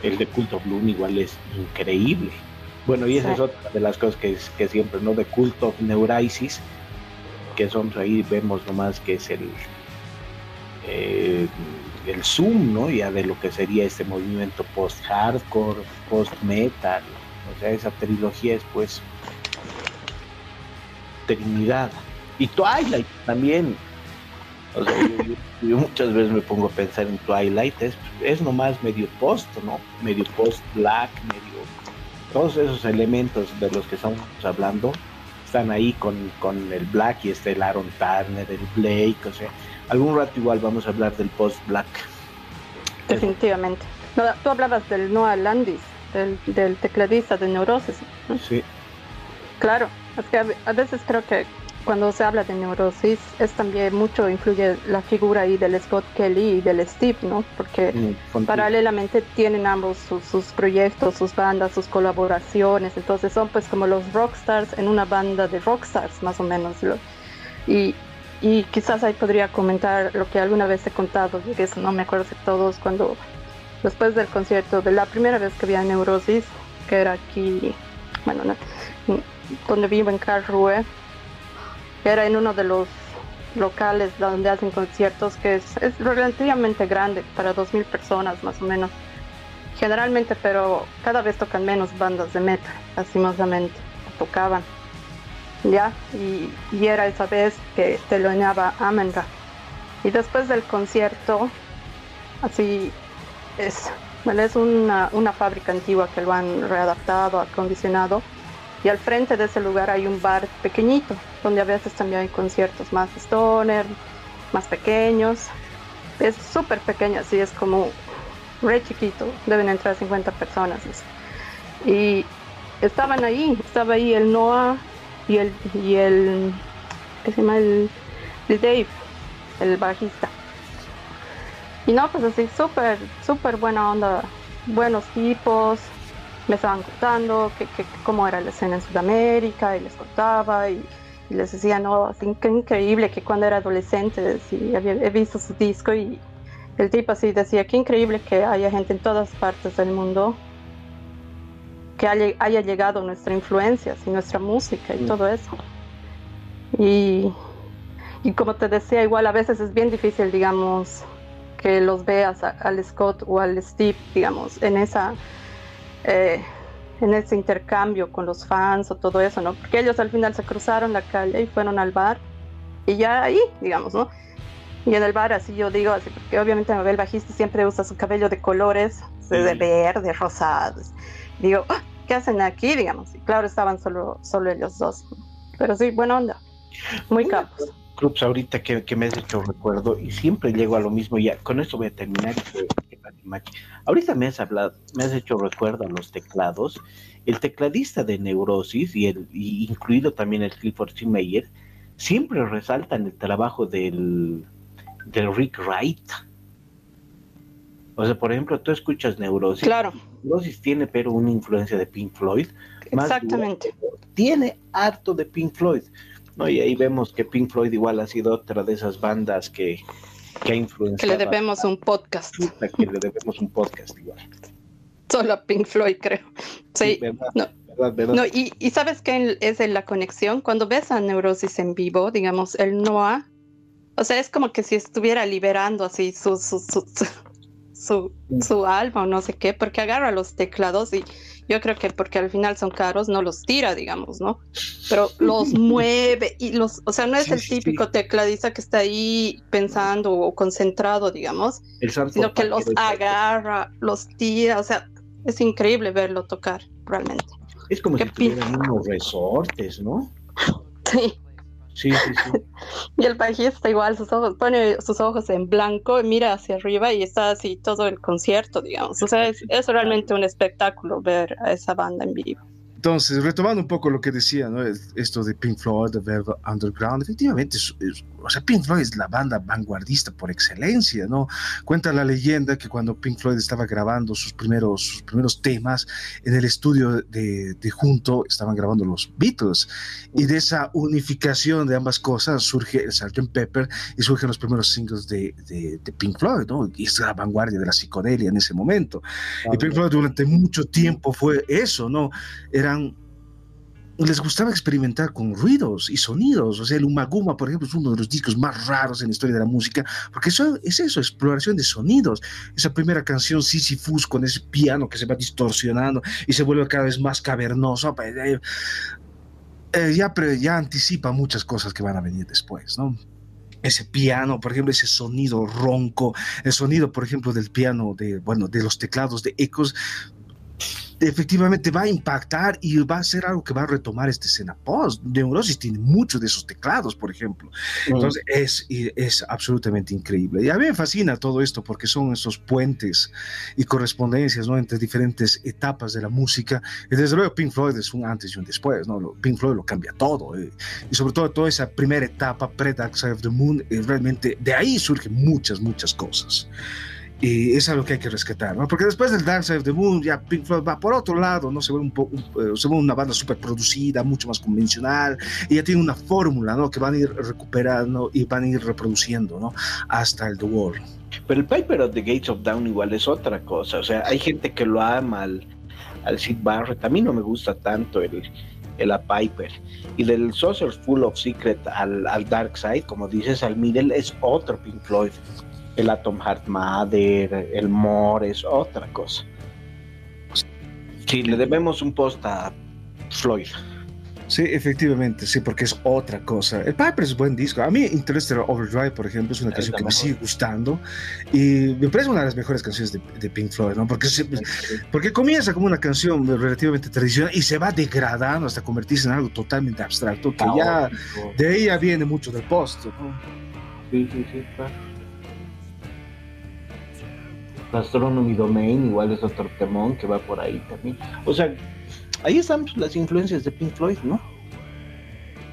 S2: El de Cult of Bloom igual es increíble. Bueno, y esa es otra de las cosas que, que siempre, ¿no? De Cult of Neurisis, que son ahí, vemos nomás que es el, eh, el zoom, ¿no? Ya de lo que sería este movimiento post-hardcore, post-metal. O sea, esa trilogía es pues Trinidad. Y Twilight también. O sea, yo, muchas veces me pongo a pensar en Twilight, es, es nomás medio post, ¿no? Medio post-black, medio... Todos esos elementos de los que estamos hablando están ahí con, con el black y este el Aaron Turner, el Blake, o sea, algún rato igual vamos a hablar del post-black.
S1: Definitivamente. tú hablabas del Noah Landis, del, del tecladista de Neurosis.
S2: Sí.
S1: Claro, es que a, veces creo que cuando se habla de neurosis es también mucho influye la figura ahí del Scott Kelly y del Steve, ¿no? Porque mm, paralelamente tienen ambos sus, proyectos, sus bandas, sus colaboraciones, entonces son pues como los rockstars en una banda de rockstars más o menos. Y, y quizás ahí podría comentar lo que alguna vez he contado, que eso no me acuerdo de todos, cuando después del concierto, de la primera vez que vi a Neurosis, que era aquí, bueno, no, donde vivo en Karlsruhe, era en uno de los locales donde hacen conciertos que es, es relativamente grande para 2.000 personas más o menos. Generalmente, pero cada vez tocan menos bandas de metal, lastimosamente, tocaban. ¿Ya? Y, y era esa vez que te lo Amenra. Y después del concierto, así es, bueno, es una, una fábrica antigua que lo han readaptado, acondicionado y al frente de ese lugar hay un bar pequeñito, donde a veces también hay conciertos más stoner, más pequeños. Es súper pequeño, así es como re chiquito, deben entrar 50 personas. Y estaban ahí, estaba ahí el Noah y el, y el, ¿qué se llama? El, Dave, el bajista. Y no, pues así, súper, súper buena onda, buenos tipos, me estaban contando que, cómo era la escena en Sudamérica y les contaba y, les decía, no, es increíble que cuando era adolescente sí, había, he visto su disco y el tipo así decía, qué increíble que haya gente en todas partes del mundo que haya, llegado nuestra influencia, y nuestra música y mm. todo eso. Y, y como te decía, igual a veces es bien difícil, digamos, que los veas al Scott o al Steve, digamos, en esa eh, en ese intercambio con los fans o todo eso, ¿no? Porque ellos al final se cruzaron la calle y fueron al bar y ya ahí, digamos, ¿no? Y en el bar, así yo digo, así, porque obviamente el bajista siempre usa su cabello de colores, de verde, rosados. Digo, ah, ¿qué hacen aquí, digamos? Y claro, estaban solo, solo ellos dos. Pero sí, buena onda, muy capos.
S2: Clubs ahorita que, que, me has hecho recuerdo y siempre llego a lo mismo ya con esto voy a terminar Ahorita me has hablado, me has hecho recuerdo a los teclados. El tecladista de Neurosis y, el, incluido también el Clifford C. Meyer, siempre resaltan el trabajo del, del Rick Wright. O sea, por ejemplo, tú escuchas Neurosis.
S1: Claro.
S2: Neurosis tiene pero una influencia de Pink Floyd.
S1: Exactamente.
S2: tiene harto de Pink Floyd. ¿no? Y ahí vemos que Pink Floyd igual ha sido otra de esas bandas que que
S1: Que le debemos un podcast.
S2: Que le debemos un podcast igual.
S1: Solo a Pink Floyd, creo. Sí, no. No, y, y, sabes qué es la conexión. Cuando ves a Neurosis en vivo, digamos, el Noah, o sea, es como que si estuviera liberando así su, su, su, su, su alma o no sé qué, porque agarra los teclados y yo creo que porque al final son caros, no los tira, digamos, ¿no? Pero los mueve y los, o sea, no es el típico tecladista que está ahí pensando o concentrado, digamos, sino que los agarra, los tira, o sea, es increíble verlo tocar, realmente.
S2: Es como si tuvieran unos resortes, ¿no?
S1: Sí.
S2: Sí, sí, sí.
S1: y el bajista igual, sus ojos, pone sus ojos en blanco, mira hacia arriba y está así todo el concierto, digamos. O sea, es, es realmente un espectáculo ver a esa banda en vivo.
S4: Entonces, retomando un poco lo que decía, ¿no? Esto de Pink Floyd, de Velvet Underground, efectivamente, o sea, Pink Floyd es la banda vanguardista por excelencia, ¿no? Cuenta la leyenda que cuando Pink Floyd estaba grabando sus primeros, sus primeros temas, en el estudio de, de, junto estaban grabando los Beatles, y de esa unificación de ambas cosas surge el Sgt. Pepper y surgen los primeros singles de, de, de, Pink Floyd, ¿no? Y es la vanguardia de la psicodelia en ese momento. y Pink Floyd durante mucho tiempo fue eso, ¿no? Eran les gustaba experimentar con ruidos y sonidos. O sea, el Umaguma, por ejemplo, es uno de los discos más raros en la historia de la música, porque eso es eso, exploración de sonidos. Esa primera canción, Sisyphus, con ese piano que se va distorsionando y se vuelve cada vez más cavernoso, pues, eh, eh, ya, ya anticipa muchas cosas que van a venir después, ¿no? ese piano, por ejemplo, ese sonido ronco, el sonido, por ejemplo, del piano, de, bueno, de los teclados de ecos, efectivamente va a impactar y va a ser algo que va a retomar esta escena post. Neurosis tiene muchos de esos teclados, por ejemplo. Entonces es, es absolutamente increíble. Y a mí me fascina todo esto porque son esos puentes y correspondencias ¿no? entre diferentes etapas de la música. Y desde luego Pink Floyd es un antes y un después. ¿no? Pink Floyd lo cambia todo. Eh. Y sobre todo toda esa primera etapa pre-Dark Side of the Moon, eh, realmente de ahí surgen muchas, muchas cosas. Y es algo que hay que rescatar, ¿no? Porque después del Dark Side of the Moon, ya Pink Floyd va por otro lado, ¿no? Se ve, un eh, se ve una banda súper producida, mucho más convencional, y ya tiene una fórmula, ¿no? Que van a ir recuperando y van a ir reproduciendo, ¿no? Hasta el The Wall.
S2: Pero el Piper of the Gates of Down igual es otra cosa, o sea, hay gente que lo ama al, al Sid Barrett, a mí no me gusta tanto el, el a Piper. Y del Saucer Full of Secret al, al Dark Side, como dices, al Middle es otro Pink Floyd el Atom Heart Mother, el More es otra cosa. Sí, le debemos un post a Floyd.
S4: Sí, efectivamente, sí, porque es otra cosa. El Piper es buen disco. A mí Interstellar Overdrive, por ejemplo, es una canción que me sigue gustando y me parece una de las mejores canciones de, Pink Floyd, ¿no? Porque, porque comienza como una canción relativamente tradicional y se va degradando hasta convertirse en algo totalmente abstracto, que ya de ya viene mucho del post.
S2: Sí, sí, sí, claro. Astronomy Domain, igual es otro temón que va por ahí también. O sea, ahí están las influencias de Pink Floyd, ¿no?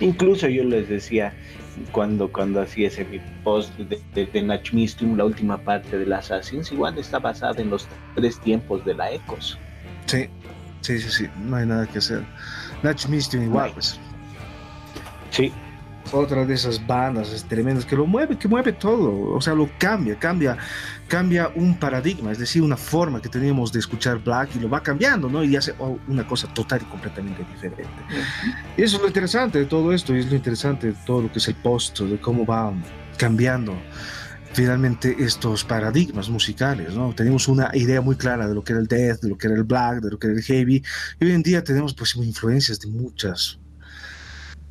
S2: Incluso yo les decía cuando, cuando hacía ese post de, de, de la última parte de la Assassins, igual está basada en los tres tiempos de la Ecos.
S4: Sí, sí, sí, sí, no hay nada que hacer. Natch Mystium igual, pues.
S2: Sí,
S4: otra de esas bandas tremendas que lo mueve, que mueve todo, o sea, lo cambia, cambia, cambia un paradigma, es decir, una forma que teníamos de escuchar Black y lo va cambiando, ¿no? Y hace oh, una cosa total y completamente diferente. Y eso es lo interesante de todo esto, y es lo interesante de todo lo que es el post, de cómo va cambiando finalmente estos paradigmas musicales, ¿no? Teníamos una idea muy clara de lo que era el death, de lo que era el black, de lo que era el heavy, y hoy en día tenemos pues influencias de muchas,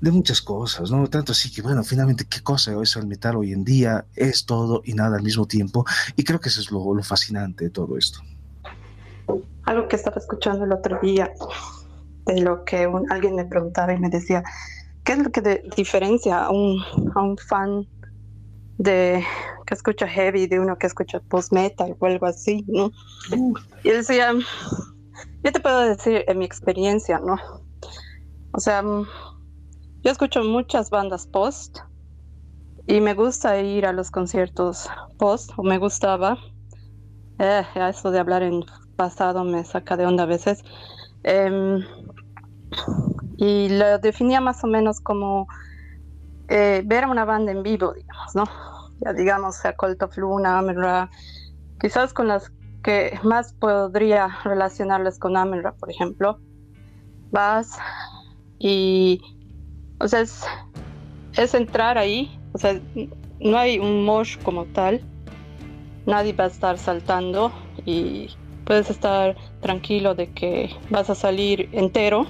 S4: de muchas cosas, ¿no? Tanto así que, bueno, finalmente, ¿qué cosa es el metal hoy en día? Es todo y nada al mismo tiempo. Y creo que eso es lo, lo fascinante de todo esto.
S1: Algo que estaba escuchando el otro día, de lo que un, alguien me preguntaba y me decía, ¿qué es lo que de, diferencia a un, a un fan de que escucha heavy de uno que escucha post metal o algo así, ¿no? Y él decía, yo te puedo decir en mi experiencia, ¿no? O sea, yo escucho muchas bandas post y me gusta ir a los conciertos post, o me gustaba. Eh, eso de hablar en pasado me saca de onda a veces. Eh, y lo definía más o menos como eh, ver a una banda en vivo, digamos, ¿no? Ya digamos, a Cult of Luna, Amelra, quizás con las que más podría relacionarles con Amelra, por ejemplo. Vas y o sea, es, entrar ahí, o sea, no hay un mosh como tal, nadie va a estar saltando y puedes estar tranquilo de que vas a salir entero.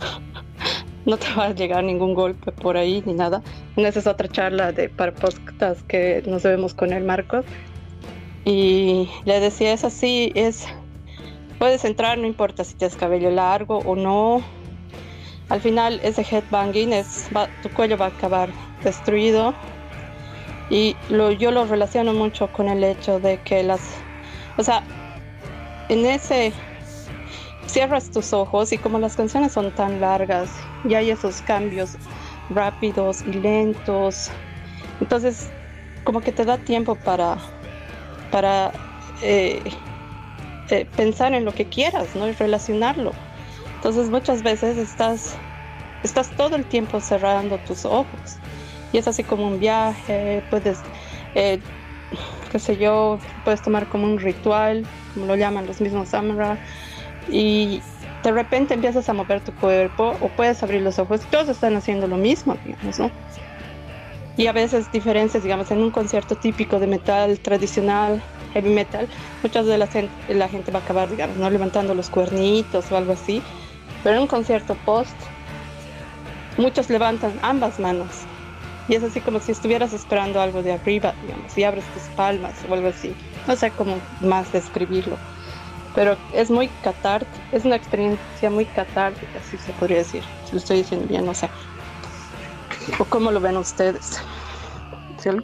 S1: no te va a llegar ningún golpe por ahí ni nada. Esa es otra charla de para que nos vemos con el Marcos. Y le decía, es así, es puedes entrar, no importa si tienes cabello largo o no, al final ese headbanging es, tu cuello va a acabar destruido y lo, yo lo relaciono mucho con el hecho de que las, o sea, en ese cierras tus ojos y como las canciones son tan largas y hay esos cambios rápidos y lentos, entonces como que te da tiempo para, para eh, eh, pensar en lo que quieras, ¿no? Y relacionarlo. Entonces muchas veces estás, estás todo el tiempo cerrando tus ojos y es así como un viaje, puedes, eh, qué sé yo, puedes tomar como un ritual, como lo llaman los mismos samurai, y de repente empiezas a mover tu cuerpo o puedes abrir los ojos, todos están haciendo lo mismo, digamos, ¿no? Y a veces diferencias, digamos, en un concierto típico de metal tradicional, heavy metal, muchas de la gente, la gente va a acabar, digamos, ¿no? levantando los cuernitos o algo así, pero en un concierto post, muchos levantan ambas manos y es así como si estuvieras esperando algo de arriba, digamos, y abres tus palmas o algo así. No sé cómo más describirlo. Pero es muy catártico, es una experiencia muy catártica, si se podría decir. Si lo estoy diciendo bien, no sé. ¿O cómo lo ven ustedes?
S4: Se va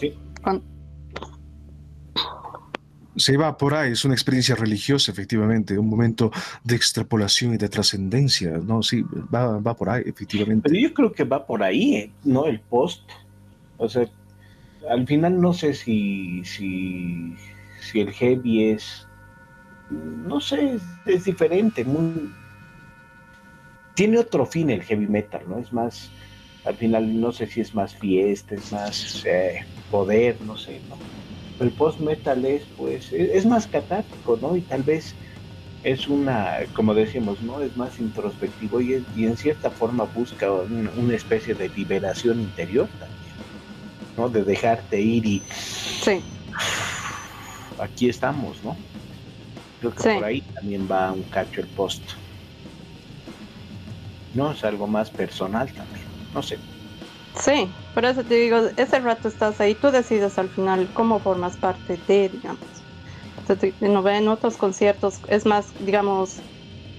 S4: por ahí, es una experiencia religiosa, efectivamente, un momento de extrapolación y de trascendencia, ¿no? Sí, va, va por ahí, efectivamente.
S2: Pero yo creo que va por ahí, ¿no? El post o sea, al final no sé si, si, si el heavy es, no sé, es, diferente. Tiene otro fin el heavy metal, ¿no? Es más, al final no sé si es más fiesta, es más eh, poder, no sé, ¿no? El post metal es, pues, es, más catártico, ¿no? Y tal vez es una, como decimos, ¿no? Es más introspectivo y, y en cierta forma busca una especie de liberación interior también. ¿no? De dejarte ir y...
S1: Sí.
S2: Aquí estamos, ¿no? Creo que por ahí también va un cacho el post. No, es algo más personal también, no sé.
S1: Sí, por eso te digo, ese rato estás ahí, tú decides al final cómo formas parte de, digamos. Entonces, no en otros conciertos, es más, digamos,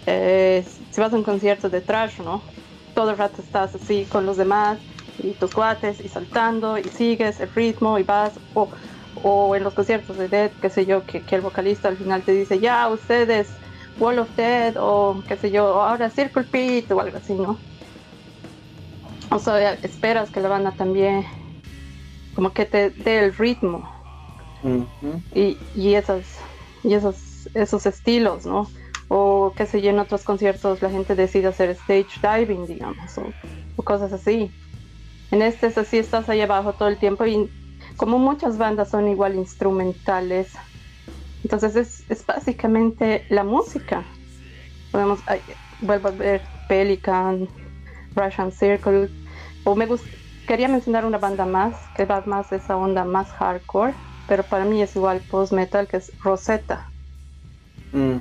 S1: eh, si vas a un concierto de trash, ¿no? Todo el rato estás así con los demás, y tus cuates y saltando y sigues el ritmo y vas o, o en los conciertos de Dead, qué sé yo, que, que, el vocalista al final te dice ya ustedes Wall of Dead o qué sé yo, ahora Circle Pit o algo así, ¿no? O sea, esperas que la banda también como que te dé el ritmo y, y, esas, y esos, esos estilos, ¿no? O qué sé yo, en otros conciertos la gente decide hacer stage diving, digamos, o cosas así. En este es así, estás ahí abajo todo el tiempo y como muchas bandas son igual instrumentales, entonces es, es básicamente la música. Podemos, vuelvo a ver Pelican, Russian Circle, o me quería mencionar una banda más, que va más de esa onda más hardcore, pero para mí es igual post-metal, que es Rosetta. Mm.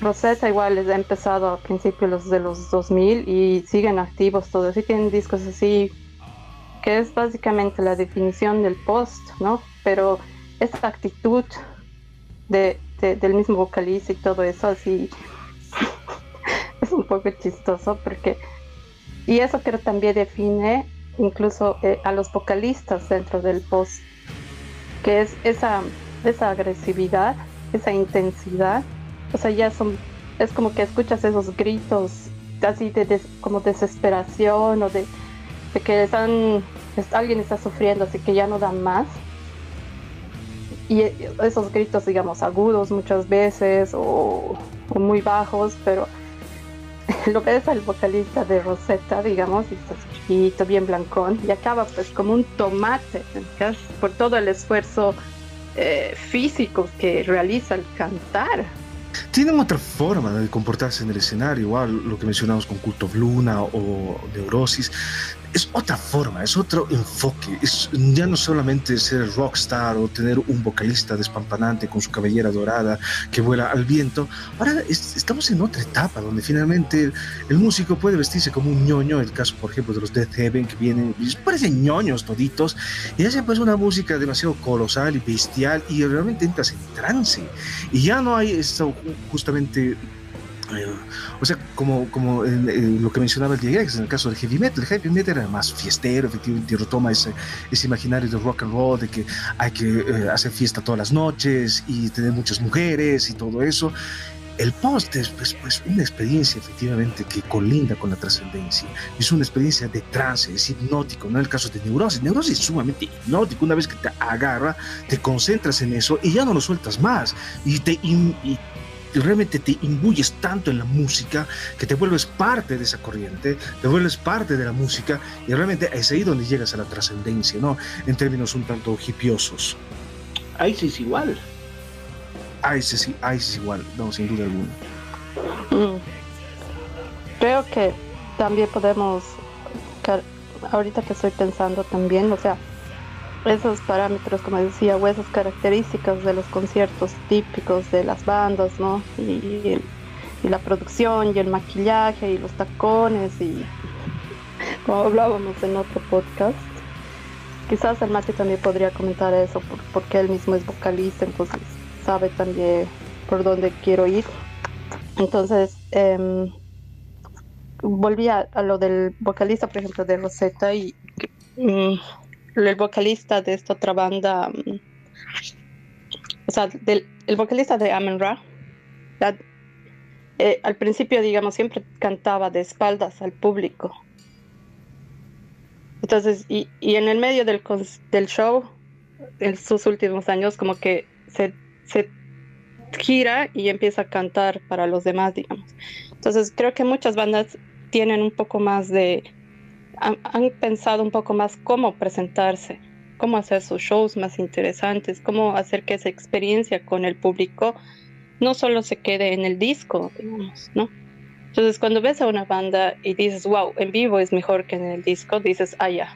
S1: Rosetta igual les ha empezado a principios de los 2000 y siguen activos todos y tienen discos así que es básicamente la definición del post, ¿no? Pero esa actitud de, del mismo vocalista y todo eso así es un poco chistoso porque y eso que también define incluso eh, a los vocalistas dentro del post que es esa esa agresividad esa intensidad o sea, ya son, es como que escuchas esos gritos así de, como desesperación o de, que están, alguien está sufriendo, así que ya no dan más. Y esos gritos, digamos, agudos muchas veces o, muy bajos, pero lo ves al vocalista de Rosetta, digamos, y está chiquito, bien blancón, y acaba pues como un tomate, por todo el esfuerzo eh, físico que realiza al cantar.
S4: Tienen otra forma de comportarse en el escenario, igual lo que mencionamos con Cult of Luna o Neurosis es otra forma, es otro enfoque. Es ya no solamente ser rockstar o tener un vocalista despampanante con su cabellera dorada que vuela al viento. Ahora estamos en otra etapa donde finalmente el, músico puede vestirse como un ñoño. El caso, por ejemplo, de los Death Heaven que vienen parecen ñoños toditos y hacen pues una música demasiado colosal y bestial y realmente entras en trance. Y ya no hay eso justamente o sea, como, como lo que mencionaba el Diegex en el caso del heavy metal, el heavy metal era más fiestero, efectivamente retoma ese, ese imaginario de rock and roll, de que hay que eh, hacer fiesta todas las noches y tener muchas mujeres y todo eso. El post es pues, pues, una experiencia efectivamente que colinda con la trascendencia. Es una experiencia de trance, es hipnótico, no en el caso de neurosis. Neurosis es sumamente hipnótico. Una vez que te agarra, te concentras en eso y ya no lo sueltas más. Y, te, y realmente te imbuyes tanto en la música que te vuelves parte de esa corriente, te vuelves parte de la música y realmente es ahí donde llegas a la trascendencia, ¿no? En términos un tanto hipiosos.
S2: sí es igual.
S4: ISIS, es igual, no, sin duda alguna.
S1: Mm. Creo que también podemos, ahorita que estoy pensando también, o sea, esos parámetros, como decía, o esas características de los conciertos típicos de las bandas, ¿no? Y, la producción, y el maquillaje, y los tacones, y como hablábamos en otro podcast. Quizás el Mati también podría comentar eso, porque él mismo es vocalista, entonces sabe también por dónde quiero ir. Entonces, eh, volví a, lo del vocalista, por ejemplo, de Rosetta y mm, el vocalista de esta otra banda, mm, o sea, del, el vocalista de Amen Ra, eh, al principio, digamos, siempre cantaba de espaldas al público. Entonces, y, y en el medio del, del show, en sus últimos años, como que se se gira y empieza a cantar para los demás, digamos. Entonces creo que muchas bandas tienen un poco más de, han, pensado un poco más cómo presentarse, cómo hacer sus shows más interesantes, cómo hacer que esa experiencia con el público no solo se quede en el disco, digamos, ¿no? Entonces cuando ves a una banda y dices, wow, en vivo es mejor que en el disco, dices, ah, ya,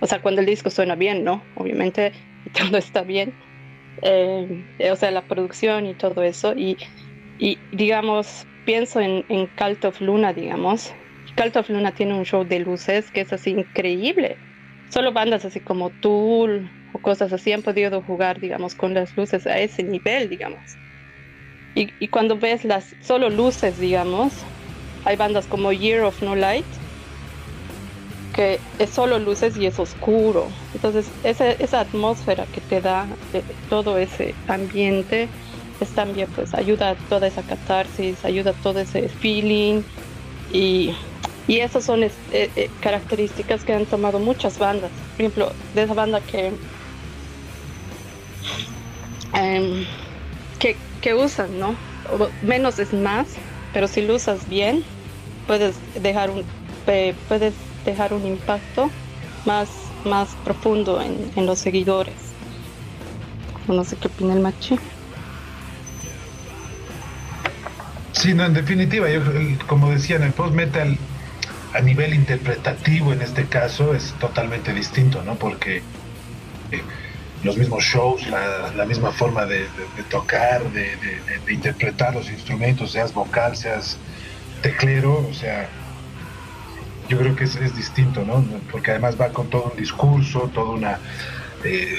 S1: O sea, cuando el disco suena bien, ¿no? Obviamente todo está bien eh, o sea, la producción y todo eso. Y, y digamos, pienso en, en Cult of Luna, digamos. Cult of Luna tiene un show de luces que es así increíble. Solo bandas así como Tool o cosas así han podido jugar, digamos, con las luces a ese nivel, digamos. Y, cuando ves las solo luces, digamos, hay bandas como Year of No Light, que es solo luces y es oscuro. Entonces, esa, esa atmósfera que te da eh, todo ese ambiente es también, pues, ayuda a toda esa catarsis, ayuda a todo ese feeling y, y esas son eh, eh, características que han tomado muchas bandas. Por ejemplo, de esa banda que, em, que, que usan, ¿no? menos es más, pero si lo usas bien, puedes dejar un, puedes dejar un impacto más, más profundo en, los seguidores. No sé qué opina el machi.
S3: Sí, no, en definitiva, yo como decía, en el post-metal a nivel interpretativo en este caso es totalmente distinto, ¿no? Porque eh, los mismos shows, la, misma forma de, tocar, de, interpretar los instrumentos, seas vocal, seas teclero, o sea, yo creo que es, es, distinto, ¿no? Porque además va con todo un discurso, toda una, eh,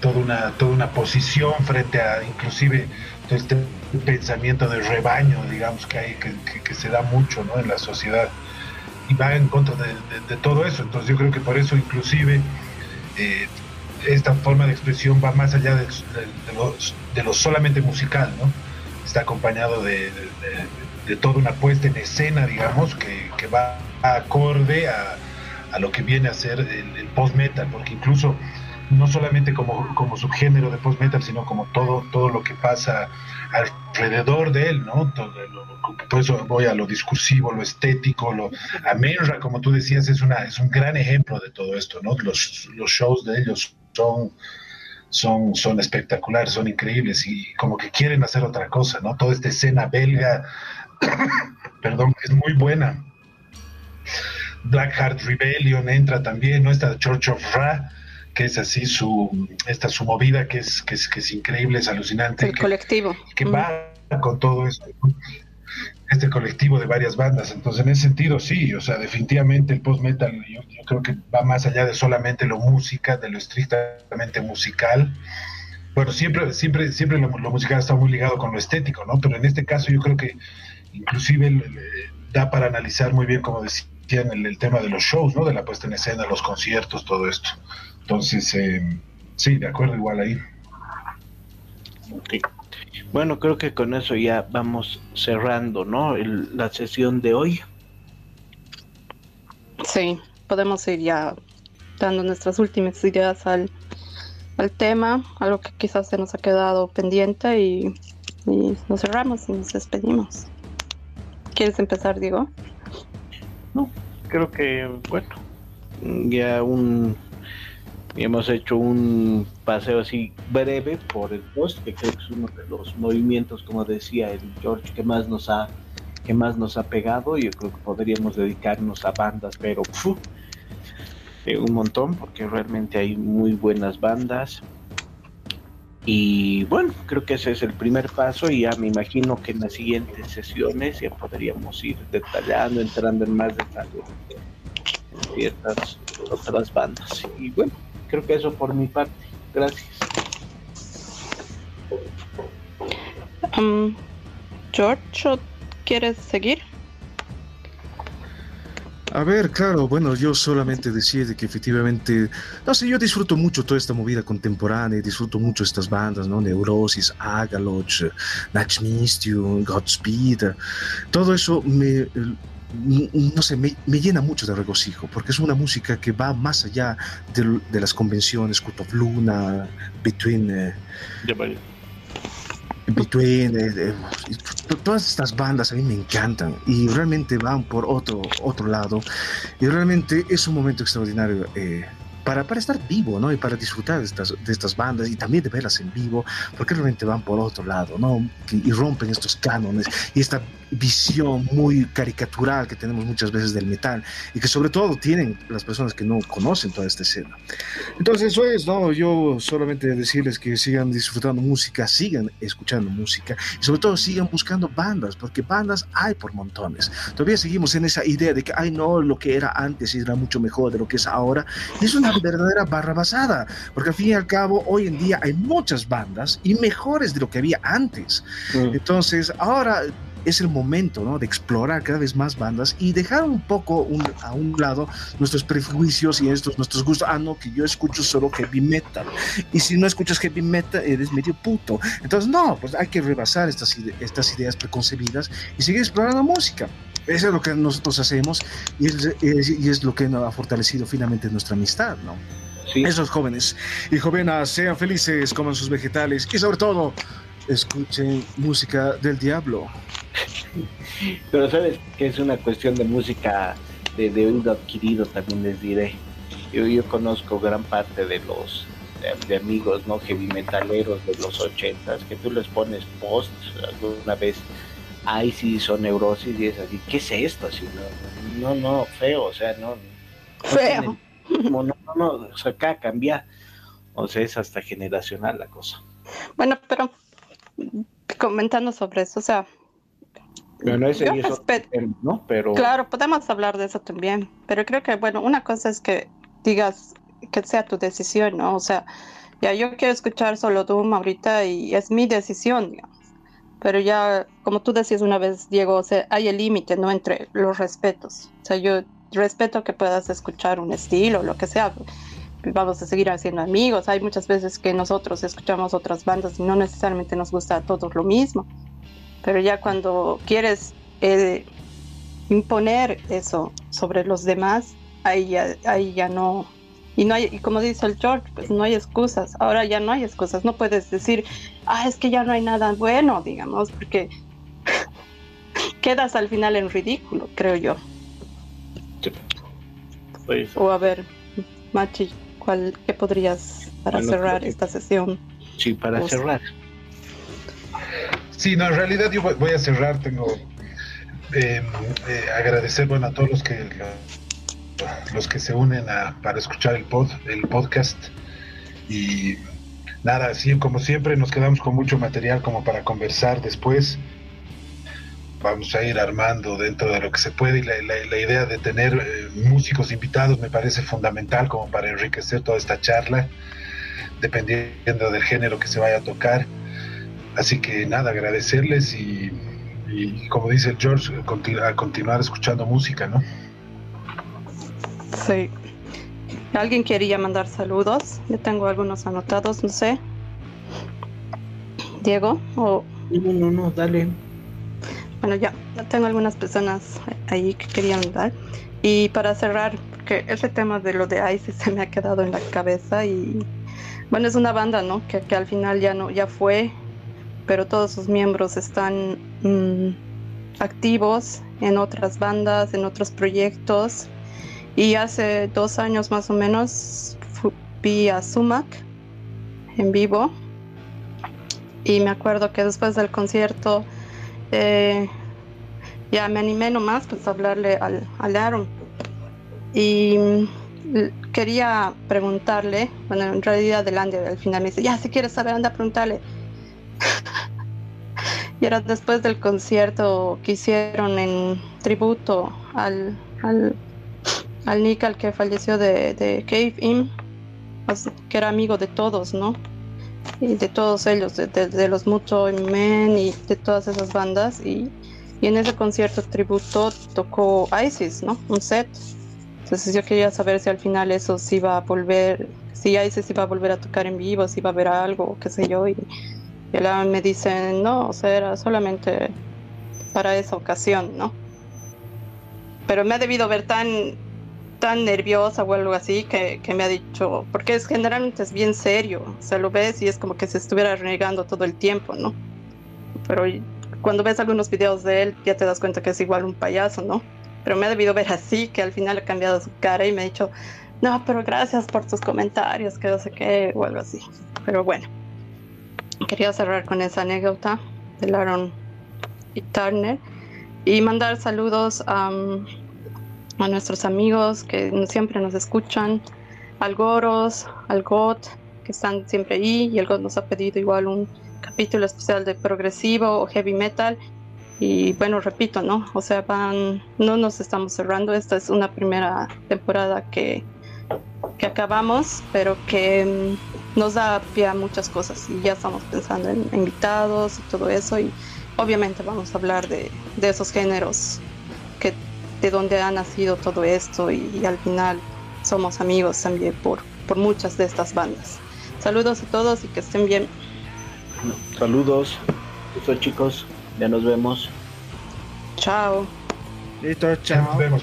S3: toda una, toda una posición frente a inclusive este pensamiento de rebaño, digamos, que hay, que, se da mucho, ¿no? En la sociedad y va en contra de, todo eso. Entonces yo creo que por eso inclusive eh, esta forma de expresión va más allá de, de, lo, solamente musical, ¿no? Está acompañado de, toda una puesta en escena, digamos, que, que va acorde a, lo que viene a ser el, post-metal, porque incluso no solamente como, como subgénero de post-metal, sino como todo, todo lo que pasa alrededor de él, ¿no? por eso voy a lo discursivo, lo estético, lo Amenra, como tú decías, es una es un gran ejemplo de todo esto, ¿no? Los, shows de ellos son son, son espectaculares, son increíbles y como que quieren hacer otra cosa, ¿no? Toda esta escena belga, perdón, es muy buena. Blackheart Rebellion entra también, ¿no? Esta Church of Ra, que es así su, esta su movida que es, que es, que es increíble, es alucinante.
S1: El colectivo.
S3: Que va con todo esto, este colectivo de varias bandas. Entonces, en ese sentido, sí, o sea, definitivamente el post-metal yo, creo que va más allá de solamente lo música, de lo estrictamente musical. bueno, siempre, siempre, siempre lo, musical está muy ligado con lo estético, ¿no? Pero en este caso yo creo que inclusive da para analizar muy bien, como decían, el, el, tema de los shows, ¿no? De la puesta en escena, los conciertos, todo esto. Entonces, eh, sí, de acuerdo, igual ahí.
S2: Bueno, creo que con eso ya vamos cerrando, ¿no? la sesión de hoy.
S1: Sí, podemos ir ya dando nuestras últimas ideas al, al tema, algo que quizás se nos ha quedado pendiente y, y nos cerramos y nos despedimos. ¿Quieres empezar, Diego?
S2: No, creo que, bueno, ya un hemos hecho un paseo así breve por el post, que creo que es uno de los movimientos, como decía el George, que más nos ha, que más nos ha pegado. Yo creo que podríamos dedicarnos a bandas, pero eh, un montón, porque realmente hay muy buenas bandas. Y bueno, creo que ese es el primer paso y ya me imagino que en las siguientes sesiones ya podríamos ir detallando, entrando en más detalle en ciertas otras bandas. Y bueno, creo que eso por mi parte. Gracias.
S1: Um, George, ¿quieres seguir?
S4: A ver, claro, bueno, yo solamente decía de que efectivamente, no sé, yo disfruto mucho toda esta movida contemporánea, disfruto mucho estas bandas, ¿no? Neurosis, Agaloch, Nachmistium, Godspeed, todo eso me, no sé, me, llena mucho de regocijo, porque es una música que va más allá de, las convenciones, Cult of Luna, Between... Eh, Between, eh, eh, todas estas bandas a mí me encantan y realmente van por otro, otro lado y realmente es un momento extraordinario para, para estar vivo, ¿no? Y para disfrutar de estas, de estas bandas y también de verlas en vivo, porque realmente van por otro lado, ¿no? y rompen estos cánones y esta visión muy caricatural que tenemos muchas veces del metal y que sobre todo tienen las personas que no conocen toda esta escena. Entonces eso es, ¿no? Yo solamente decirles que sigan disfrutando música, sigan escuchando música y sobre todo sigan buscando bandas, porque bandas hay por montones. Todavía seguimos en esa idea de que, ay no, lo que era antes era mucho mejor de lo que es ahora. Y es una verdadera barra basada, porque al fin y al cabo hoy en día hay muchas bandas y mejores de lo que había antes. Mm. Entonces ahora es el momento ¿no? de explorar cada vez más bandas y dejar un poco a un lado nuestros prejuicios y estos, nuestros gustos. Ah, no, que yo escucho solo heavy metal. Y si no escuchas heavy metal, eres medio puto. Entonces, no, pues hay que rebasar estas, estas ideas preconcebidas y seguir explorando música. Eso es lo que nosotros hacemos y es, y es lo que nos ha fortalecido finalmente nuestra amistad, ¿no? Sí. Esos jóvenes y jóvenes sean felices, coman sus vegetales y sobre todo escuchen música del diablo.
S2: Pero sabes que es una cuestión de música de, oído adquirido, también les diré. Yo, yo conozco gran parte de los de, amigos no heavy metaleros de los ochentas que tú les pones post alguna vez ay sí son neurosis y es así qué es esto así no no, feo o sea no,
S1: feo.
S2: no, no no o sea acá cambia o sea es hasta generacional la cosa.
S1: Bueno pero comentando sobre eso o sea
S2: ¿no? Pero...
S1: Claro, podemos hablar de eso también, pero creo que, bueno, una cosa es que digas que sea tu decisión, ¿no? O sea, ya yo quiero escuchar solo Doom ahorita y es mi decisión, digamos. Pero ya, como tú decías una vez, Diego, o sea, hay el límite, ¿no? Entre los respetos. O sea, yo respeto que puedas escuchar un estilo, lo que sea. Vamos a seguir haciendo amigos. Hay muchas veces que nosotros escuchamos otras bandas y no necesariamente nos gusta a todos lo mismo. Pero ya cuando quieres eh, imponer eso sobre los demás, ahí ya, ahí ya no, y no hay, y como dice el George, pues no hay excusas, ahora ya no hay excusas, no puedes decir, ah, es que ya no hay nada bueno, digamos, porque quedas al final en ridículo, creo yo. Pues, o a ver, Machi, ¿cuál, ¿qué podrías para cerrar esta sesión?
S2: Sí, para cerrar.
S3: Sí, no, en realidad yo voy a cerrar, tengo eh, eh, agradecer bueno a todos los que los que se unen a, para escuchar el pod, el podcast y nada, así como siempre nos quedamos con mucho material como para conversar después. Vamos a ir armando dentro de lo que se puede y la, la, idea de tener eh, músicos invitados me parece fundamental como para enriquecer toda esta charla. dependiendo del género que se vaya a tocar. Así que nada, agradecerles y, como dice el George, a continuar escuchando música, ¿no?
S1: Sí. ¿Alguien quería mandar saludos? Yo tengo algunos anotados, no sé. Diego o...
S2: No, no, no, dale.
S1: Bueno, ya, tengo algunas personas ahí que querían dar. Y para cerrar, porque ese tema de lo de ISIS se me ha quedado en la cabeza y bueno, es una banda, ¿no? Que, que al final ya no, ya fue, pero todos sus miembros están mm, activos en otras bandas, en otros proyectos. Y hace dos años más o menos vi a Sumac en vivo. Y me acuerdo que después del concierto eh, ya me animé nomás pues a hablarle al, al Aaron. Y mm, quería preguntarle, bueno, en realidad delante al final me dice, ya si quieres saber, anda a preguntarle. y era después del concierto que hicieron en tributo al, al, al Nick, al que falleció de, de Cave In, que era amigo de todos, ¿no? Y de todos ellos, de, de, los Mucho Men y de todas esas bandas. Y, y en ese concierto tributo tocó Isis, ¿no? Un set. Entonces yo quería saber si al final eso sí iba a volver, si Isis iba a volver a tocar en vivo, si iba a haber algo, qué sé yo. Y, y me dicen, no, o sea, era solamente para esa ocasión, ¿no? Pero me ha debido ver tan tan nerviosa o algo así que, que, me ha dicho, porque es generalmente es bien serio, o sea, lo ves y es como que se estuviera renegando todo el tiempo, ¿no? Pero cuando ves algunos videos de él ya te das cuenta que es igual un payaso, ¿no? Pero me ha debido ver así, que al final ha cambiado su cara y me ha dicho, no, pero gracias por tus comentarios, que no sé qué, o algo así. Pero bueno, quería cerrar con esa anécdota de Aaron y Turner y mandar saludos a a nuestros amigos que siempre nos escuchan, al Goros, al GOT, que están siempre ahí, y el GOT nos ha pedido igual un capítulo especial de progresivo o heavy metal. Y bueno, repito, ¿no? O sea, van, no nos estamos cerrando, esta es una primera temporada que, que acabamos, pero que mm, nos da pie a muchas cosas y ya estamos pensando en invitados y todo eso y obviamente vamos a hablar de, de esos géneros de dónde ha nacido todo esto y, al final somos amigos también por, por muchas de estas bandas. Saludos a todos y que estén bien.
S2: Saludos. Eso chicos, ya nos vemos.
S1: Chao.
S4: Listo, chao. Nos vemos,